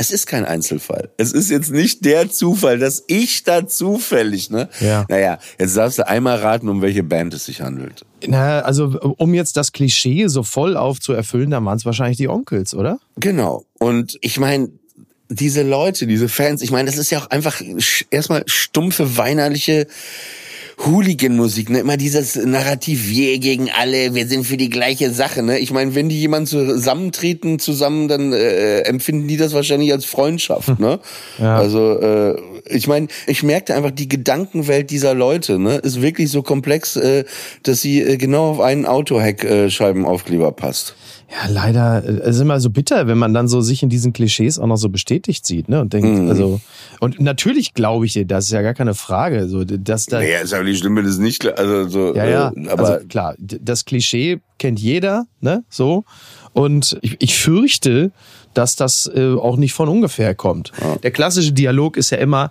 es ist kein Einzelfall. Es ist jetzt nicht der Zufall, dass ich da zufällig, ne? Ja. Naja, jetzt darfst du einmal raten, um welche Band es sich handelt. Na, also um jetzt das Klischee so voll aufzuerfüllen, dann waren es wahrscheinlich die Onkels, oder? Genau. Und ich meine, diese Leute, diese Fans, ich meine, das ist ja auch einfach erstmal stumpfe, weinerliche Hooligan-Musik, ne? Immer dieses Narrativ, wir gegen alle, wir sind für die gleiche Sache, ne? Ich meine, wenn die jemand zusammentreten zusammen, dann äh, empfinden die das wahrscheinlich als Freundschaft, ne? Ja. Also, äh, ich meine, ich merkte einfach, die Gedankenwelt dieser Leute, ne, ist wirklich so komplex, äh, dass sie äh, genau auf einen Autoheck-Scheibenaufkleber passt. Ja, leider, es ist immer so bitter, wenn man dann so sich in diesen Klischees auch noch so bestätigt sieht, ne? Und denkt, Mhm. also, und natürlich glaube ich dir, das ist ja gar keine Frage, so, dass da, Naja, ist aber nicht schlimm, wenn es nicht klar, also so, ja, ja, äh, aber also klar, das Klischee kennt jeder, ne, so. Und ich, ich fürchte, dass das äh, auch nicht von ungefähr kommt. Der klassische Dialog ist ja immer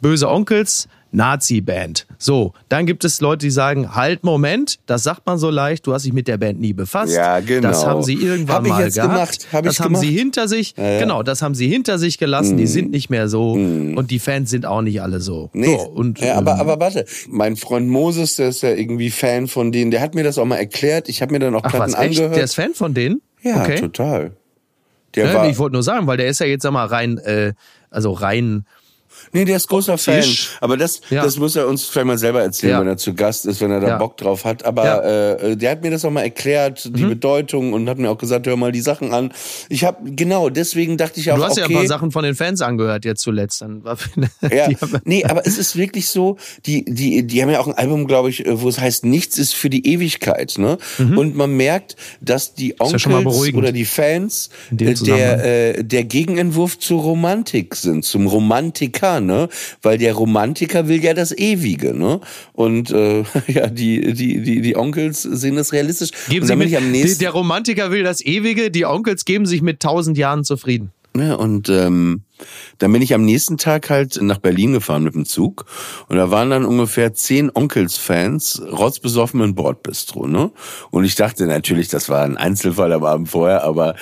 böse Onkels, Nazi-Band. So, dann gibt es Leute, die sagen, halt, Moment, das sagt man so leicht, du hast dich mit der Band nie befasst. Ja, genau. Das haben sie irgendwann Hab ich mal gehabt. gemacht, hab das haben sie gemacht. hinter sich, ja. Mhm. genau, das haben sie hinter sich gelassen, die sind nicht mehr so und die Fans sind auch nicht alle so. Nee, so und, ja, aber, ähm, aber warte, mein Freund Moses, der ist ja irgendwie Fan von denen, der hat mir das auch mal erklärt. Ich habe mir dann auch Ach Platten was, echt? angehört. Der ist Fan von denen? ja, okay. total. Der Ja, war, ich wollte nur sagen, weil der ist ja jetzt sag mal rein, äh, also rein. Nee, der ist großer Fan. Tisch. Aber das, Ja. das muss er uns vielleicht mal selber erzählen, Ja. wenn er zu Gast ist, wenn er da Ja. Bock drauf hat. Aber Ja. äh, der hat mir das auch mal erklärt, die Bedeutung und hat mir auch gesagt, hör mal die Sachen an. Ich habe genau, deswegen dachte ich auch, Du hast okay, ja ein paar Sachen von den Fans angehört jetzt zuletzt. Dann Ja, nee, aber es ist wirklich so, die, die, die haben ja auch ein Album, glaube ich, wo es heißt, nichts ist für die Ewigkeit, ne? Und man merkt, dass die Mhm. ja Onkels beruhigend. oder die Fans äh, der, äh, der Gegenentwurf zur Romantik sind, zum Romantiker, ne? Weil der Romantiker will ja das Ewige, ne? Und äh, ja, die, die, die, die Onkels sehen das realistisch. Geben Sie mit, der Romantiker will das Ewige, die Onkels geben sich mit tausend Jahren zufrieden. Ne, und ähm, dann bin ich am nächsten Tag halt nach Berlin gefahren mit dem Zug und da waren dann ungefähr zehn Onkels-Fans rotzbesoffen im Bordbistro, ne? Und ich dachte natürlich, das war ein Einzelfall am Abend vorher, aber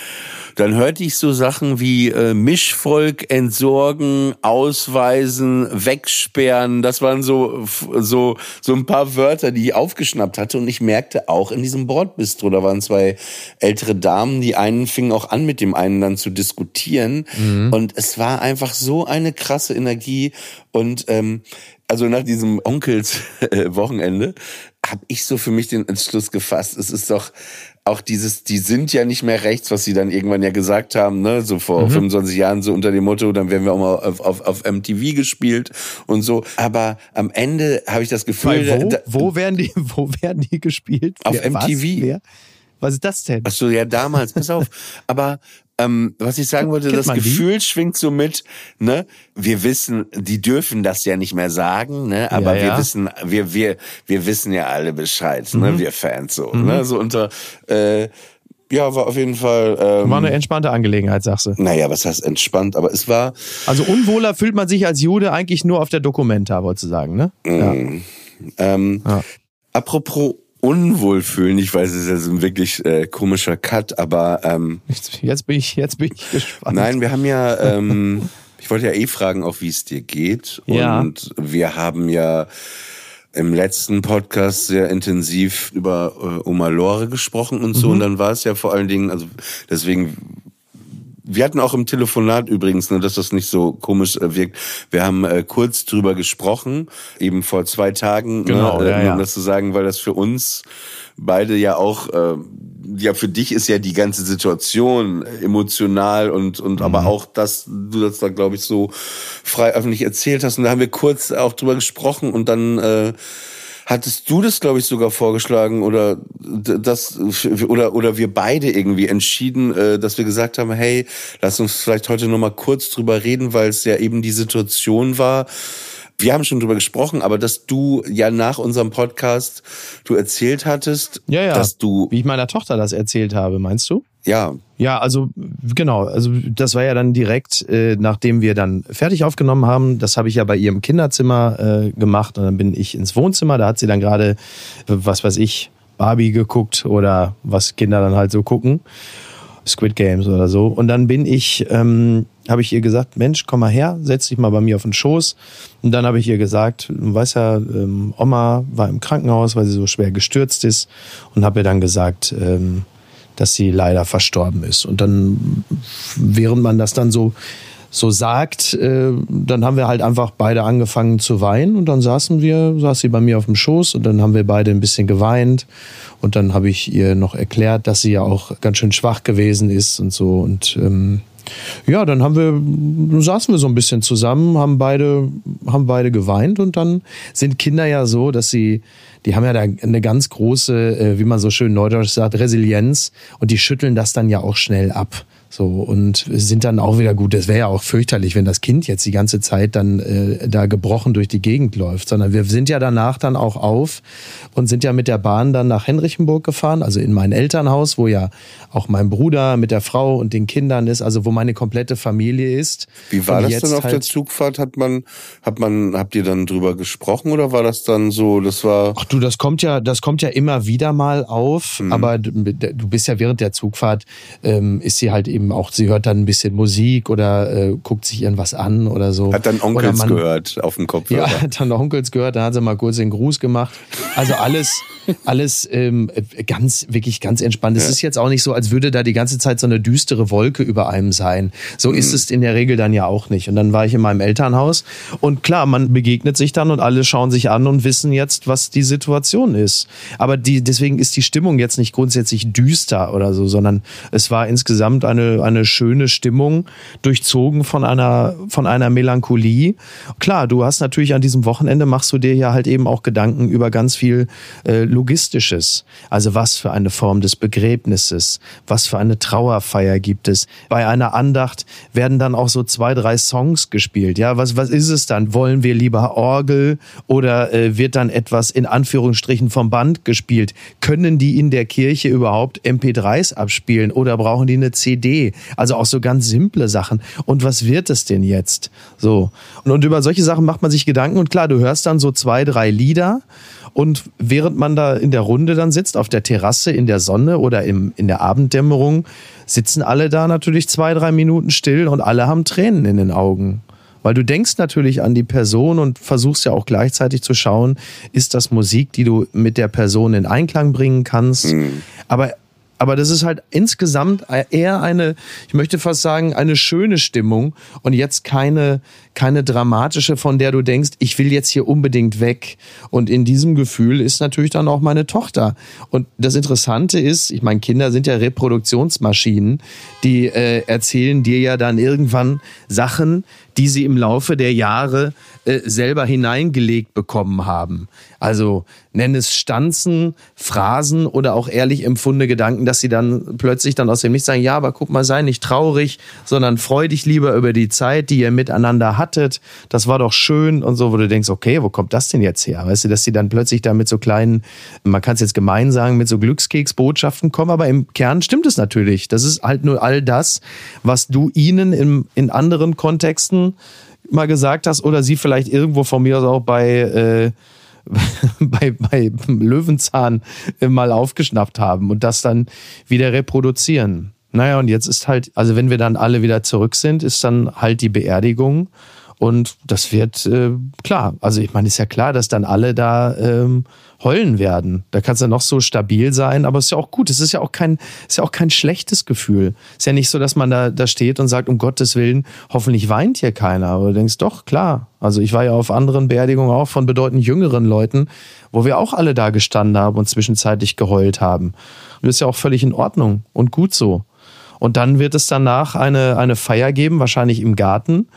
dann hörte ich so Sachen wie äh, Mischvolk entsorgen, ausweisen, wegsperren. Das waren so so so ein paar Wörter, die ich aufgeschnappt hatte und ich merkte auch in diesem Bordbistro, da waren zwei ältere Damen, die einen fingen auch an mit dem einen dann zu diskutieren und es war einfach so eine krasse Energie und ähm, also nach diesem Onkels äh, Wochenende habe ich so für mich den Entschluss gefasst, es ist doch auch dieses, die sind ja nicht mehr rechts, was sie dann irgendwann ja gesagt haben, ne, so vor 25 Jahren, so unter dem Motto, dann werden wir auch mal auf, auf, auf MTV gespielt und so. Aber am Ende habe ich das Gefühl, Weil wo, da, wo, werden die, wo werden die gespielt? Auf Wer- was? MTV. Wer? Was ist das denn? Ach so, ja, damals, pass auf. Aber ähm, was ich sagen wollte, Kennt das man die? Gefühl schwingt so mit, ne? Wir wissen, die dürfen das ja nicht mehr sagen, ne? Aber Ja, wir ja. wissen, wir, wir, wir wissen ja alle Bescheid, Mhm. ne? Wir Fans so, ne? So unter, äh, ja, war auf jeden Fall, ähm, War eine entspannte Angelegenheit, sagst du. naja, was heißt entspannt, aber es war, Also unwohler fühlt man sich als Jude eigentlich nur auf der Dokumenta, wolltest du sagen, ne? Ja. ähm, Ja. apropos Unwohlfühlen, ich weiß, es ist jetzt ein wirklich äh, komischer Cut, aber ähm, Jetzt, jetzt bin ich, jetzt bin ich gespannt. Nein, wir haben ja, ähm, ich wollte ja eh fragen, auch wie es dir geht. Ja. Und wir haben ja im letzten Podcast sehr intensiv über äh, Oma Lore gesprochen und Mhm. so. Und dann war es ja vor allen Dingen, also deswegen wir hatten auch im Telefonat übrigens, ne, dass das nicht so komisch äh, wirkt. Wir haben äh, kurz drüber gesprochen, eben vor zwei Tagen, Genau, ne, ja, äh, ja. um das zu sagen, weil das für uns beide ja auch, äh, ja für dich ist ja die ganze Situation emotional und und Mhm. aber auch, dass du das da glaube ich so frei öffentlich erzählt hast und da haben wir kurz auch drüber gesprochen und dann äh, Hattest du das, glaube ich, sogar vorgeschlagen oder das oder oder wir beide irgendwie entschieden, äh, dass wir gesagt haben, hey, lass uns vielleicht heute noch mal kurz drüber reden, weil es ja eben die Situation war. Wir haben schon drüber gesprochen, aber dass du ja nach unserem Podcast du erzählt hattest, Ja, ja. dass du Wie ich meiner Tochter das erzählt habe, meinst du? Ja Ja, also genau, also das war ja dann direkt, äh, nachdem wir dann fertig aufgenommen haben. Das habe ich ja bei ihrem Kinderzimmer äh, gemacht und dann bin ich ins Wohnzimmer. Da hat sie dann gerade, was weiß ich, Barbie geguckt oder was Kinder dann halt so gucken. Squid Games oder so. Und dann bin ich ähm, habe ich ihr gesagt, Mensch, komm mal her, setz dich mal bei mir auf den Schoß. Und dann habe ich ihr gesagt, du weißt ja, ähm, Oma war im Krankenhaus, weil sie so schwer gestürzt ist. Und habe ihr dann gesagt, ähm, dass sie leider verstorben ist. Und dann, während man das dann so so sagt, äh, dann haben wir halt einfach beide angefangen zu weinen. Und dann saßen wir, saß sie bei mir auf dem Schoß und dann haben wir beide ein bisschen geweint. Und dann habe ich ihr noch erklärt, dass sie ja auch ganz schön schwach gewesen ist und so. Und ähm, ja, dann haben wir, saßen wir so ein bisschen zusammen, haben beide, haben beide geweint und dann sind Kinder ja so, dass sie, die haben ja da eine ganz große, äh, wie man so schön neudeutsch sagt, Resilienz und die schütteln das dann ja auch schnell ab. So, und sind dann auch wieder gut. Das wäre ja auch fürchterlich, wenn das Kind jetzt die ganze Zeit dann äh, da gebrochen durch die Gegend läuft, sondern wir sind ja danach dann auch auf und sind ja mit der Bahn dann nach Henrichenburg gefahren, also in mein Elternhaus, wo ja auch mein Bruder mit der Frau und den Kindern ist, also wo meine komplette Familie ist. Wie war und das denn auf halt der Zugfahrt? Hat man, hat man, habt ihr dann drüber gesprochen oder war das dann so, das war? Ach du, das kommt ja, das kommt ja immer wieder mal auf, mhm. aber du, du, bist ja während der Zugfahrt, ähm, ist sie halt eben auch, sie hört dann ein bisschen Musik oder äh, guckt sich irgendwas an oder so. Hat dann Onkels man, gehört auf dem Kopf. Ja, hat dann Onkels gehört, dann hat sie mal kurz den Gruß gemacht. Also alles, alles ähm, ganz, wirklich ganz entspannt. Es ja. ist jetzt auch nicht so, als würde da die ganze Zeit so eine düstere Wolke über einem sein. So mhm. ist es in der Regel dann ja auch nicht. Und dann war ich in meinem Elternhaus und klar, man begegnet sich dann und alle schauen sich an und wissen jetzt, was die Situation ist. Aber die, deswegen ist die Stimmung jetzt nicht grundsätzlich düster oder so, sondern es war insgesamt eine eine, schöne Stimmung, durchzogen von einer, von einer Melancholie. Klar, du hast natürlich an diesem Wochenende machst du dir ja halt eben auch Gedanken über ganz viel äh, Logistisches. Also was für eine Form des Begräbnisses, was für eine Trauerfeier gibt es. Bei einer Andacht werden dann auch so zwei, drei Songs gespielt. Ja, was, was ist es dann? Wollen wir lieber Orgel oder äh, wird dann etwas in Anführungsstrichen vom Band gespielt? Können die in der Kirche überhaupt MP3s abspielen oder brauchen die eine CD? Also auch so ganz simple Sachen. Und was wird es denn jetzt? So. Und, und über solche Sachen macht man sich Gedanken. Und klar, du hörst dann so zwei, drei Lieder. Und während man da in der Runde dann sitzt, auf der Terrasse, in der Sonne oder im, in der Abenddämmerung, sitzen alle da natürlich zwei, drei Minuten still und alle haben Tränen in den Augen. Weil du denkst natürlich an die Person und versuchst ja auch gleichzeitig zu schauen, ist das Musik, die du mit der Person in Einklang bringen kannst. Mhm. Aber aber das ist halt insgesamt eher eine, ich möchte fast sagen, eine schöne Stimmung und jetzt keine, keine dramatische, von der du denkst, ich will jetzt hier unbedingt weg. Und in diesem Gefühl ist natürlich dann auch meine Tochter. Und das Interessante ist, ich meine, Kinder sind ja Reproduktionsmaschinen, die äh, erzählen dir ja dann irgendwann Sachen, die sie im Laufe der Jahre äh, selber hineingelegt bekommen haben. Also nenn es Stanzen, Phrasen oder auch ehrlich empfundene Gedanken, dass sie dann plötzlich dann aus dem Nichts sagen, ja, aber guck mal, sei nicht traurig, sondern freu dich lieber über die Zeit, die ihr miteinander hattet. Das war doch schön und so, wo du denkst, okay, wo kommt das denn jetzt her? Weißt du, dass sie dann plötzlich da mit so kleinen, man kann es jetzt gemein sagen, mit so Glückskeksbotschaften kommen, aber im Kern stimmt es natürlich. Das ist halt nur all das, was du ihnen in, in anderen Kontexten mal gesagt hast oder sie vielleicht irgendwo von mir aus auch bei, äh, bei, bei Löwenzahn mal aufgeschnappt haben und das dann wieder reproduzieren. Naja, und jetzt ist halt, also wenn wir dann alle wieder zurück sind, ist dann halt die Beerdigung. Und das wird äh, klar. Also ich meine, ist ja klar, dass dann alle da ähm, heulen werden. Da kannst du noch so stabil sein, aber es ist ja auch gut. Es ist ja auch kein, ist ja auch kein schlechtes Gefühl. Es ist ja nicht so, dass man da, da steht und sagt, um Gottes Willen, hoffentlich weint hier keiner. Aber du denkst, doch, klar. Also ich war ja auf anderen Beerdigungen auch von bedeutend jüngeren Leuten, wo wir auch alle da gestanden haben und zwischenzeitlich geheult haben. Und das ist ja auch völlig in Ordnung und gut so. Und dann wird es danach eine, eine Feier geben, wahrscheinlich im Garten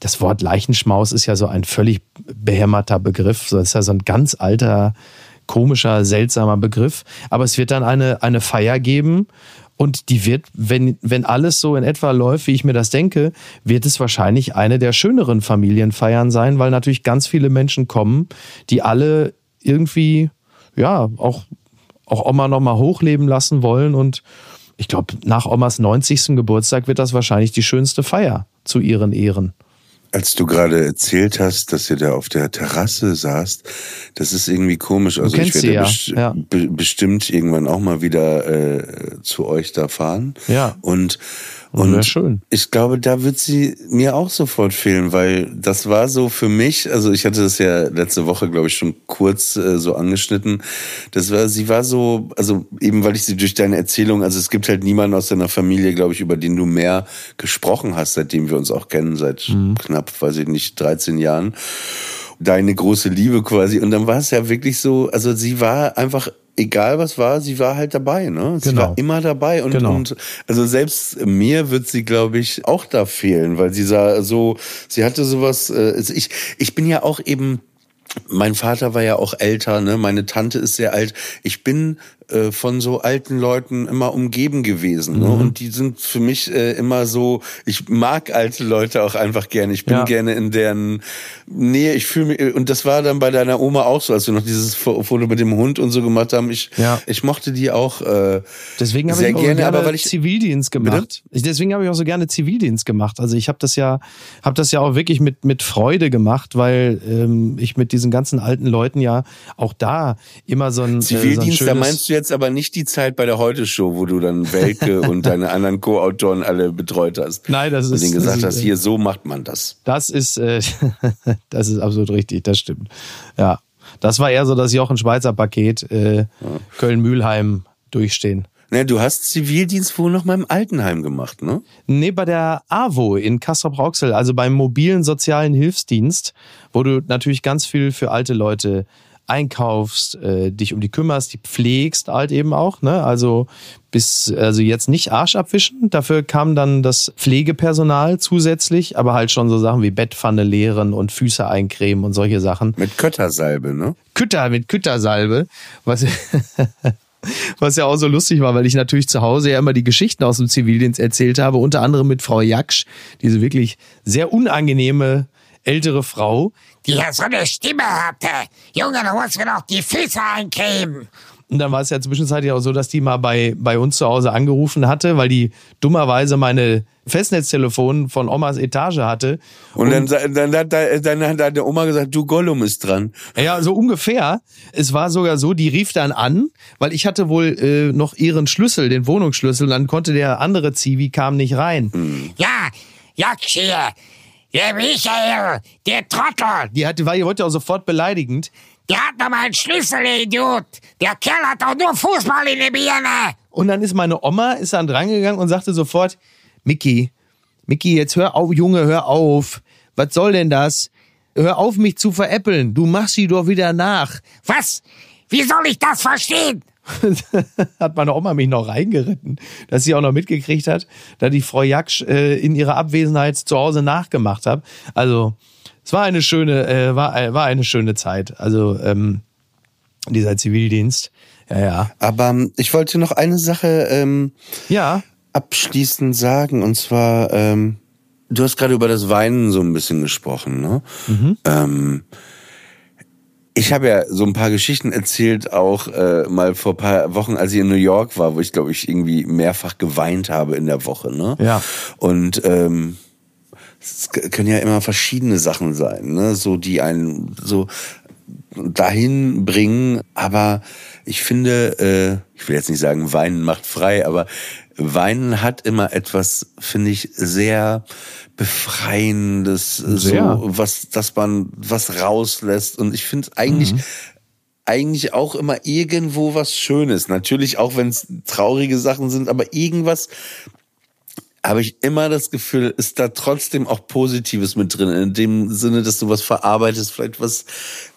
das Wort Leichenschmaus ist ja so ein völlig behämmerter Begriff. Das ist ja so ein ganz alter, komischer, seltsamer Begriff. Aber es wird dann eine, eine Feier geben. Und die wird, wenn, wenn alles so in etwa läuft, wie ich mir das denke, wird es wahrscheinlich eine der schöneren Familienfeiern sein, weil natürlich ganz viele Menschen kommen, die alle irgendwie, ja, auch, auch Oma nochmal hochleben lassen wollen. Und ich glaube, nach Omas 90. Geburtstag wird das wahrscheinlich die schönste Feier zu ihren Ehren. Als du gerade erzählt hast, dass ihr da auf der Terrasse saßt, das ist irgendwie komisch. Also ich werde ja. best ja. be bestimmt irgendwann auch mal wieder äh, zu euch da fahren. Ja. Und Und schön. ich glaube, da wird sie mir auch sofort fehlen, weil das war so für mich, also ich hatte das ja letzte Woche, glaube ich, schon kurz äh, so angeschnitten. Das war, sie war so, also eben weil ich sie durch deine Erzählung, also es gibt halt niemanden aus deiner Familie, glaube ich, über den du mehr gesprochen hast, seitdem wir uns auch kennen, seit mhm. knapp, weiß ich nicht, 13 Jahren. Deine große Liebe quasi. Und dann war es ja wirklich so, also sie war einfach egal was war, sie war halt dabei, ne? Sie Genau. war immer dabei und, Genau. und also selbst mir wird sie, glaube ich, auch da fehlen, weil sie sah so, sie hatte sowas. Äh, also ich ich bin ja auch eben mein Vater war ja auch älter, ne? Meine Tante ist sehr alt. Ich bin äh, von so alten Leuten immer umgeben gewesen, ne? Und die sind für mich äh, immer so. Ich mag alte Leute auch einfach gerne. Ich bin Ja. gerne in deren Nähe. Ich fühle mich und das war dann bei deiner Oma auch so, als wir noch dieses Fo- Foto mit dem Hund und so gemacht haben. Ich Ja. ich mochte die auch. Äh, Deswegen habe Sehr ich auch gerne, so gerne aber weil ich- Zivildienst gemacht. Ich, deswegen habe ich auch so gerne Zivildienst gemacht. Also ich habe das ja, habe das ja auch wirklich mit mit Freude gemacht, weil ähm, ich mit diesen ganzen alten Leuten ja auch da immer so ein Zivildienst, äh, so da ein schönes, meinst du jetzt aber nicht die Zeit bei der Heute-Show, wo du dann Welke und deine anderen Co-Autoren alle betreut hast. Nein, das und ist- denen gesagt ist, hast, äh, hier, so macht man das. Das ist, äh, das ist absolut richtig, das stimmt. Ja, das war eher so das Jochen Schweizer Paket, äh, Köln-Mühlheim durchstehen. Ne, du hast Zivildienst wohl noch mal im Altenheim gemacht, ne? Nee, bei der AWO in Kassel-Brauxel, also beim mobilen sozialen Hilfsdienst, wo du natürlich ganz viel für alte Leute einkaufst, äh, dich um die kümmerst, die pflegst halt eben auch, ne? Also bis also jetzt nicht Arsch abwischen, dafür kam dann das Pflegepersonal zusätzlich, aber halt schon so Sachen wie Bettpfanne leeren und Füße eincremen und solche Sachen. Mit Köttersalbe, ne? Kütter mit Küttersalbe, was was ja auch so lustig war, weil ich natürlich zu Hause ja immer die Geschichten aus dem Zivildienst erzählt habe, unter anderem mit Frau Jaksch, diese wirklich sehr unangenehme ältere Frau. Die ja so eine Stimme hatte. Junge, du musst mir doch die Füße eincremen. Und dann war es ja zwischenzeitlich auch so, dass die mal bei, bei uns zu Hause angerufen hatte, weil die dummerweise meine Festnetztelefon von Omas Etage hatte. Und, dann, sa- dann, hat da- dann hat deine Oma gesagt, du Gollum ist dran. Ja, so ungefähr. Es war sogar so, die rief dann an, weil ich hatte wohl äh, noch ihren Schlüssel, den Wohnungsschlüssel, und dann konnte der andere Zivi kam nicht rein. Ja, Jaksch hier. Der Michael, der Trottel, Die hatte, war, die wollte auch sofort beleidigend. der hat noch mal einen Schlüssel, der Idiot. Der Kerl hat doch nur Fußball in der Birne. Und dann ist meine Oma ist dann drangegangen und sagte sofort, Mickey, Mickey, jetzt hör auf, Junge, hör auf. Was soll denn das? Hör auf, mich zu veräppeln. Du machst sie doch wieder nach. Was? Wie soll ich das verstehen? hat meine Oma mich noch reingeritten, dass sie auch noch mitgekriegt hat, da die Frau Jaksch äh, in ihrer Abwesenheit zu Hause nachgemacht hat. Also es war eine schöne, äh, war, äh, war eine schöne Zeit. Also ähm, dieser Zivildienst. Ja, ja. Aber ähm, ich wollte noch eine Sache ähm, Ja, abschließend sagen, und zwar, ähm, du hast gerade über das Weinen so ein bisschen gesprochen, ne? Ähm, ich habe ja so ein paar Geschichten erzählt, auch äh, mal vor paar Wochen, als ich in New York war, wo ich glaube ich irgendwie mehrfach geweint habe in der Woche, ne? Ja. Und ähm, es können ja immer verschiedene Sachen sein, ne? So die einen so dahin bringen, aber ich finde, äh, ich will jetzt nicht sagen, Weinen macht frei, aber Weinen hat immer etwas, finde ich, sehr befreiendes, Sehr. so was, dass man was rauslässt. Und ich finde eigentlich eigentlich auch immer irgendwo was Schönes. Natürlich auch, wenn es traurige Sachen sind, aber irgendwas habe ich immer das Gefühl, ist da trotzdem auch Positives mit drin. In dem Sinne, dass du was verarbeitest, vielleicht was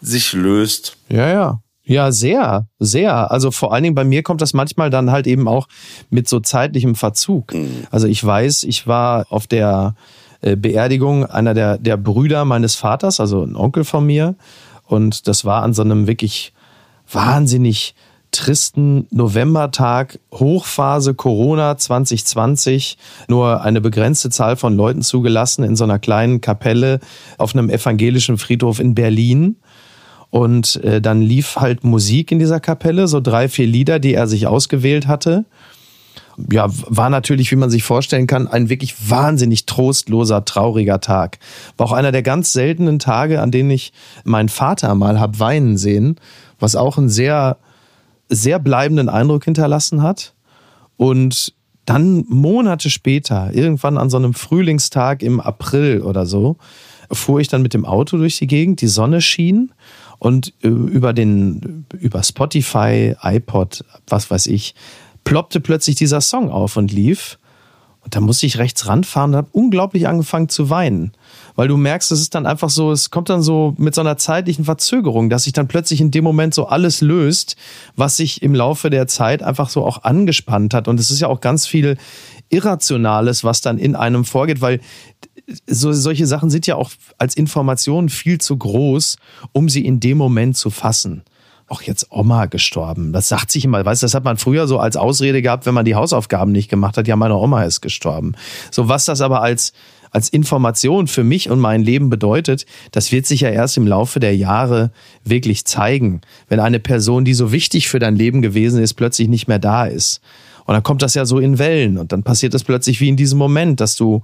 sich löst. Ja, ja. Ja, sehr, sehr. Also vor allen Dingen bei mir kommt das manchmal dann halt eben auch mit so zeitlichem Verzug. Also ich weiß, ich war auf der äh, Beerdigung einer der, der Brüder meines Vaters, also ein Onkel von mir. Und das war an so einem wirklich wahnsinnig tristen Novembertag, Hochphase Corona 2020, nur eine begrenzte Zahl von Leuten zugelassen in so einer kleinen Kapelle auf einem evangelischen Friedhof in Berlin. Und äh, dann lief halt Musik in dieser Kapelle, so drei, vier Lieder, die er sich ausgewählt hatte. Ja, war natürlich, wie man sich vorstellen kann, ein wirklich wahnsinnig trostloser, trauriger Tag. War auch einer der ganz seltenen Tage, an denen ich meinen Vater mal hab weinen sehen, was auch einen sehr, sehr bleibenden Eindruck hinterlassen hat. Und dann Monate später, irgendwann an so einem Frühlingstag im April oder so, fuhr ich dann mit dem Auto durch die Gegend, die Sonne schien und äh, über den, über Spotify, iPod, was weiß ich, ploppte plötzlich dieser Song auf und lief. Und da musste ich rechts ranfahren und habe unglaublich angefangen zu weinen. Weil du merkst, es ist dann einfach so, es kommt dann so mit so einer zeitlichen Verzögerung, dass sich dann plötzlich in dem Moment so alles löst, was sich im Laufe der Zeit einfach so auch angespannt hat. Und es ist ja auch ganz viel Irrationales, was dann in einem vorgeht, weil so, solche Sachen sind ja auch als Information viel zu groß, um sie in dem Moment zu fassen auch jetzt Oma gestorben. Das sagt sich immer, weißt das hat man früher so als Ausrede gehabt, wenn man die Hausaufgaben nicht gemacht hat. Ja, meine Oma ist gestorben. So was das aber als als Information für mich und mein Leben bedeutet, das wird sich ja erst im Laufe der Jahre wirklich zeigen, wenn eine Person, die so wichtig für dein Leben gewesen ist, plötzlich nicht mehr da ist. Und dann kommt das ja so in Wellen und dann passiert das plötzlich wie in diesem Moment, dass du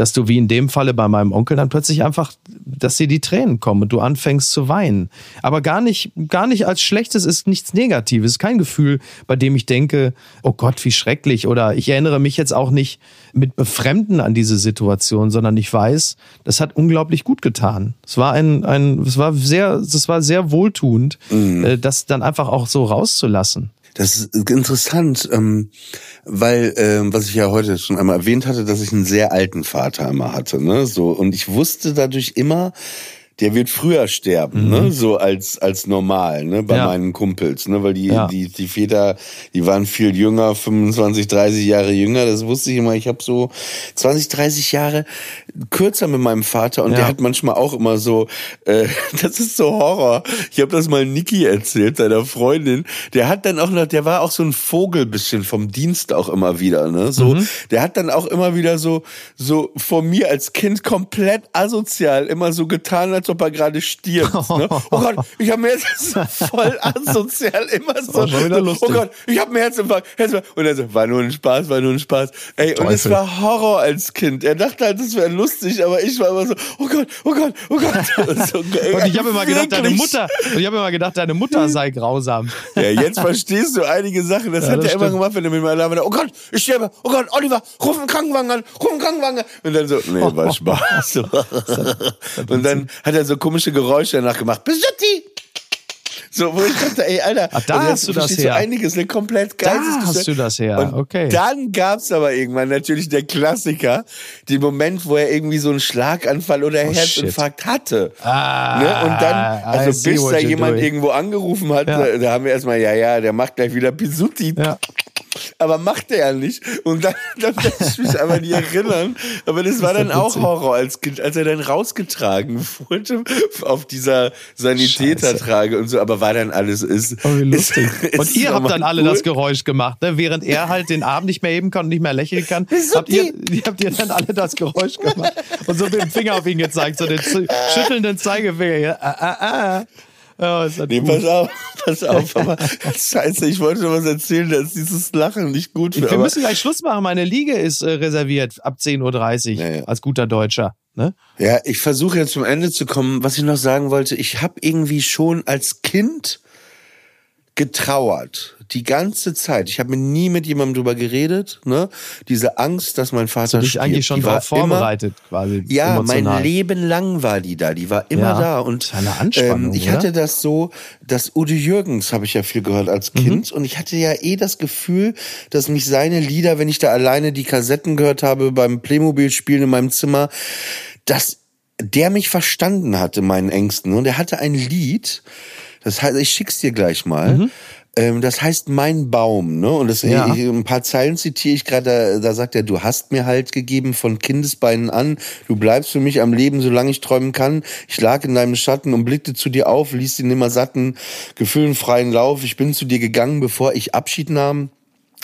dass du wie in dem Falle bei meinem Onkel dann plötzlich einfach, dass dir die Tränen kommen und du anfängst zu weinen. Aber gar nicht, gar nicht als schlechtes ist nichts Negatives, kein Gefühl, bei dem ich denke, oh Gott, wie schrecklich oder ich erinnere mich jetzt auch nicht mit Befremden an diese Situation, sondern ich weiß, das hat unglaublich gut getan. Es war ein, ein, es war sehr, es war sehr wohltuend, mhm. das dann einfach auch so rauszulassen. Das ist interessant, ähm, weil ähm, was ich ja heute schon einmal erwähnt hatte, dass ich einen sehr alten Vater immer hatte, ne? So und ich wusste dadurch immer, der wird früher sterben, ne? mhm. ne? So als als normal, ne? Bei ja. meinen Kumpels, ne? Weil die ja. die die Väter, die waren viel jünger, 25, 30 Jahre jünger. Das wusste ich immer. Ich habe so 20, 30 Jahre kürzer mit meinem Vater und ja. der hat manchmal auch immer so, äh, das ist so Horror. Ich habe das mal Niki erzählt, seiner Freundin. Der hat dann auch noch, der war auch so ein Vogel bisschen vom Dienst auch immer wieder, ne? So, mhm. der hat dann auch immer wieder so so vor mir als Kind komplett asozial immer so getan, als ob er gerade stirbt. Ne? Oh Gott, ich habe mir jetzt voll asozial immer so. Oh Gott, ich habe mir Herzinfarkt, Herzinfarkt. Und er so, war nur ein Spaß, war nur ein Spaß. Ey, Teufel. und es war Horror als Kind. Er dachte halt, das wäre lustig, aber ich war immer so, oh Gott, oh Gott, oh Gott. So, und ich habe immer gedacht, deine Mutter, und ich habe immer gedacht, deine Mutter sei grausam. Ja, jetzt verstehst du einige Sachen. Das ja, hat er immer gemacht, wenn er mit meinem Alarm oh Gott, ich sterbe, oh Gott, Oliver, ruf einen Krankenwagen an, ruf einen Krankenwagen an. Und dann so, nee, war Spaß. und dann hat er so komische Geräusche danach gemacht. Besutti! So, wo ich dachte, ey, Alter, Ach, da hast du das her. So einiges, eine komplett geil. Da hast du das her, und okay. Dann gab's aber irgendwann natürlich der Klassiker, den Moment, wo er irgendwie so einen Schlaganfall oder oh, Herzinfarkt shit. hatte. Ah, ne? Und dann, also bis da jemand doing. irgendwo angerufen hat, ja. da, da, haben wir erstmal, ja, ja, der macht gleich wieder Pisutti. Ja aber macht er ja nicht. Und dann, dann kann ich mich aber nicht erinnern. Aber das, war dann auch Horror als Kind, als er dann rausgetragen wurde auf dieser Sanitätertrage und so. Aber war dann alles ist. Oh, wie lustig. Ist, und ihr habt dann alle cool. das Geräusch gemacht, ne? während er halt den Arm nicht mehr heben kann und nicht mehr lächeln kann. Habt ihr, habt ihr dann alle das Geräusch gemacht und so mit dem Finger auf ihn gezeigt, so den schüttelnden Zeigefinger. Ja, ah, ah, ah. Ja, nee, pass auf, pass auf, aber scheiße, ich wollte noch was erzählen, dass dieses Lachen nicht gut wird. Wir müssen gleich Schluss machen, meine Liege ist äh, reserviert ab 10.30 Uhr ja, ja. als guter Deutscher. Ne? Ja, ich versuche jetzt zum Ende zu kommen. Was ich noch sagen wollte, ich habe irgendwie schon als Kind getrauert die ganze Zeit. Ich habe mir nie mit jemandem drüber geredet. Ne? Diese Angst, dass mein Vater du dich eigentlich schon darauf vorbereitet immer, quasi. Ja, emotional. mein Leben lang war die da. Die war immer ja, da. Und eine Anspannung, ähm, ich oder? hatte das so, dass Udo Jürgens habe ich ja viel gehört als mhm. Kind. Mhm. Und ich hatte ja eh das Gefühl, dass mich seine Lieder, wenn ich da alleine die Kassetten gehört habe beim Playmobil-Spielen in meinem Zimmer, dass der mich verstanden hatte, meinen Ängsten. Und er hatte ein Lied, das heißt, ich schick's dir gleich mal. Mhm. Ähm, das heißt mein Baum, ne? Und das, ja. ich, ein paar Zeilen zitiere ich gerade, da, da sagt er, du hast mir halt gegeben von Kindesbeinen an, du bleibst für mich am Leben, solange ich träumen kann. Ich lag in deinem Schatten und blickte zu dir auf, ließ den nimmer satten, gefühlenfreien Lauf. Ich bin zu dir gegangen, bevor ich Abschied nahm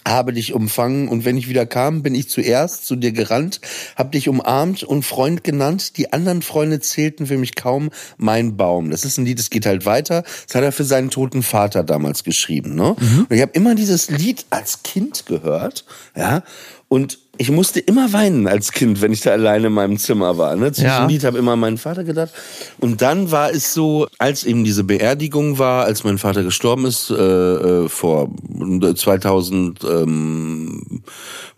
habe dich umfangen und wenn ich wieder kam, bin ich zuerst zu dir gerannt, hab dich umarmt und Freund genannt. Die anderen Freunde zählten für mich kaum mein Baum. Das ist ein Lied, das geht halt weiter. Das hat er für seinen toten Vater damals geschrieben. Ne? Mhm. Und ich habe immer dieses Lied als Kind gehört, ja, und ich musste immer weinen als Kind, wenn ich da alleine in meinem Zimmer war. Ne? Zu ja. Lied habe immer an meinen Vater gedacht. Und dann war es so, als eben diese Beerdigung war, als mein Vater gestorben ist, äh, äh vor 2000, ähm,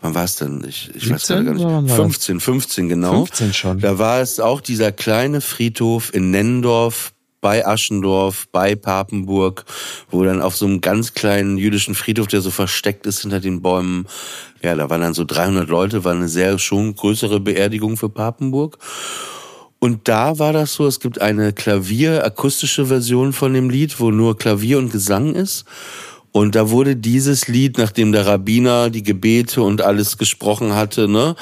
wann war es denn? Ich, ich weiß 17 gerade oder gar nicht. war das? 15, 15 genau. 15 schon. Da war es auch dieser kleine Friedhof in Nennendorf bei Aschendorf, bei Papenburg, wo dann auf so einem ganz kleinen jüdischen Friedhof, der so versteckt ist hinter den Bäumen, ja, da waren dann so 300 Leute, war eine sehr schon größere Beerdigung für Papenburg. Und da war das so, es gibt eine Klavier-akustische Version von dem Lied, wo nur Klavier und Gesang ist. Und da wurde dieses Lied, nachdem der Rabbiner die Gebete und alles gesprochen hatte, ne,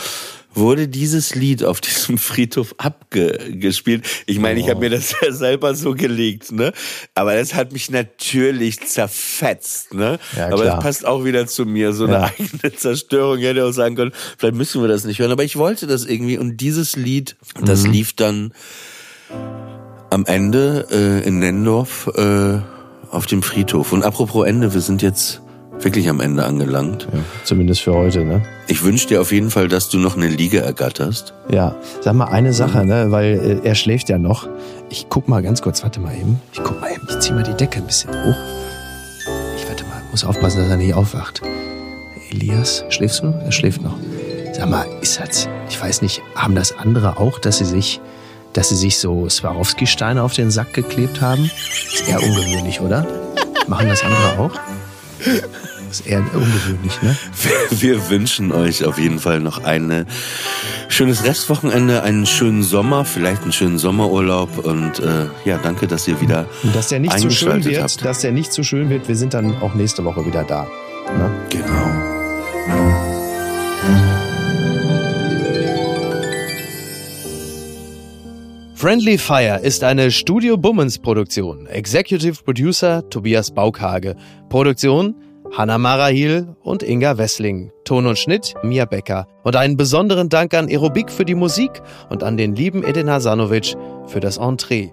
wurde dieses Lied auf diesem Friedhof abgespielt. Ich meine, ich habe mir das ja selber so gelegt, ne? Aber das hat mich natürlich zerfetzt, ne? Ja, Aber das passt auch wieder zu mir, so eine Ja. eigene Zerstörung. Hätte auch sagen können, vielleicht müssen wir das nicht hören. Aber ich wollte das irgendwie. Und dieses Lied, das Mhm. lief dann am Ende äh, in Nendorf äh, auf dem Friedhof. Und apropos Ende, wir sind jetzt wirklich am Ende angelangt. Ja, zumindest für heute, ne? Ich wünsche dir auf jeden Fall, dass du noch eine Liege ergatterst. Ja, sag mal eine Sache, ne, weil äh, er schläft ja noch. Ich guck mal ganz kurz, warte mal eben. Ich guck mal eben, ich zieh mal die Decke ein bisschen hoch. Ich warte mal, muss aufpassen, dass er nicht aufwacht. Elias, schläfst du? Er schläft noch. Sag mal, ist das, ich weiß nicht, haben das andere auch, dass sie sich, dass sie sich so Swarovski-Steine auf den Sack geklebt haben? Ist eher ungewöhnlich, oder? Machen das andere auch? Ist eher ungewöhnlich, ne? Wir wünschen euch auf jeden Fall noch ein schönes Restwochenende, einen schönen Sommer, vielleicht einen schönen Sommerurlaub und äh, ja, danke, dass ihr wieder Und dass der nicht zu schön wird, habt. dass der nicht zu schön wird, wir sind dann auch nächste Woche wieder da. Ne? Genau. Friendly Fire ist eine Studio Bummens Produktion. Executive Producer Tobias Baukhage. Produktion Hanna Marahil und Inga Wessling. Ton und Schnitt Mia Becker. Und einen besonderen Dank an Aerobik für die Musik und an den lieben Edin Hasanovic für das Entree.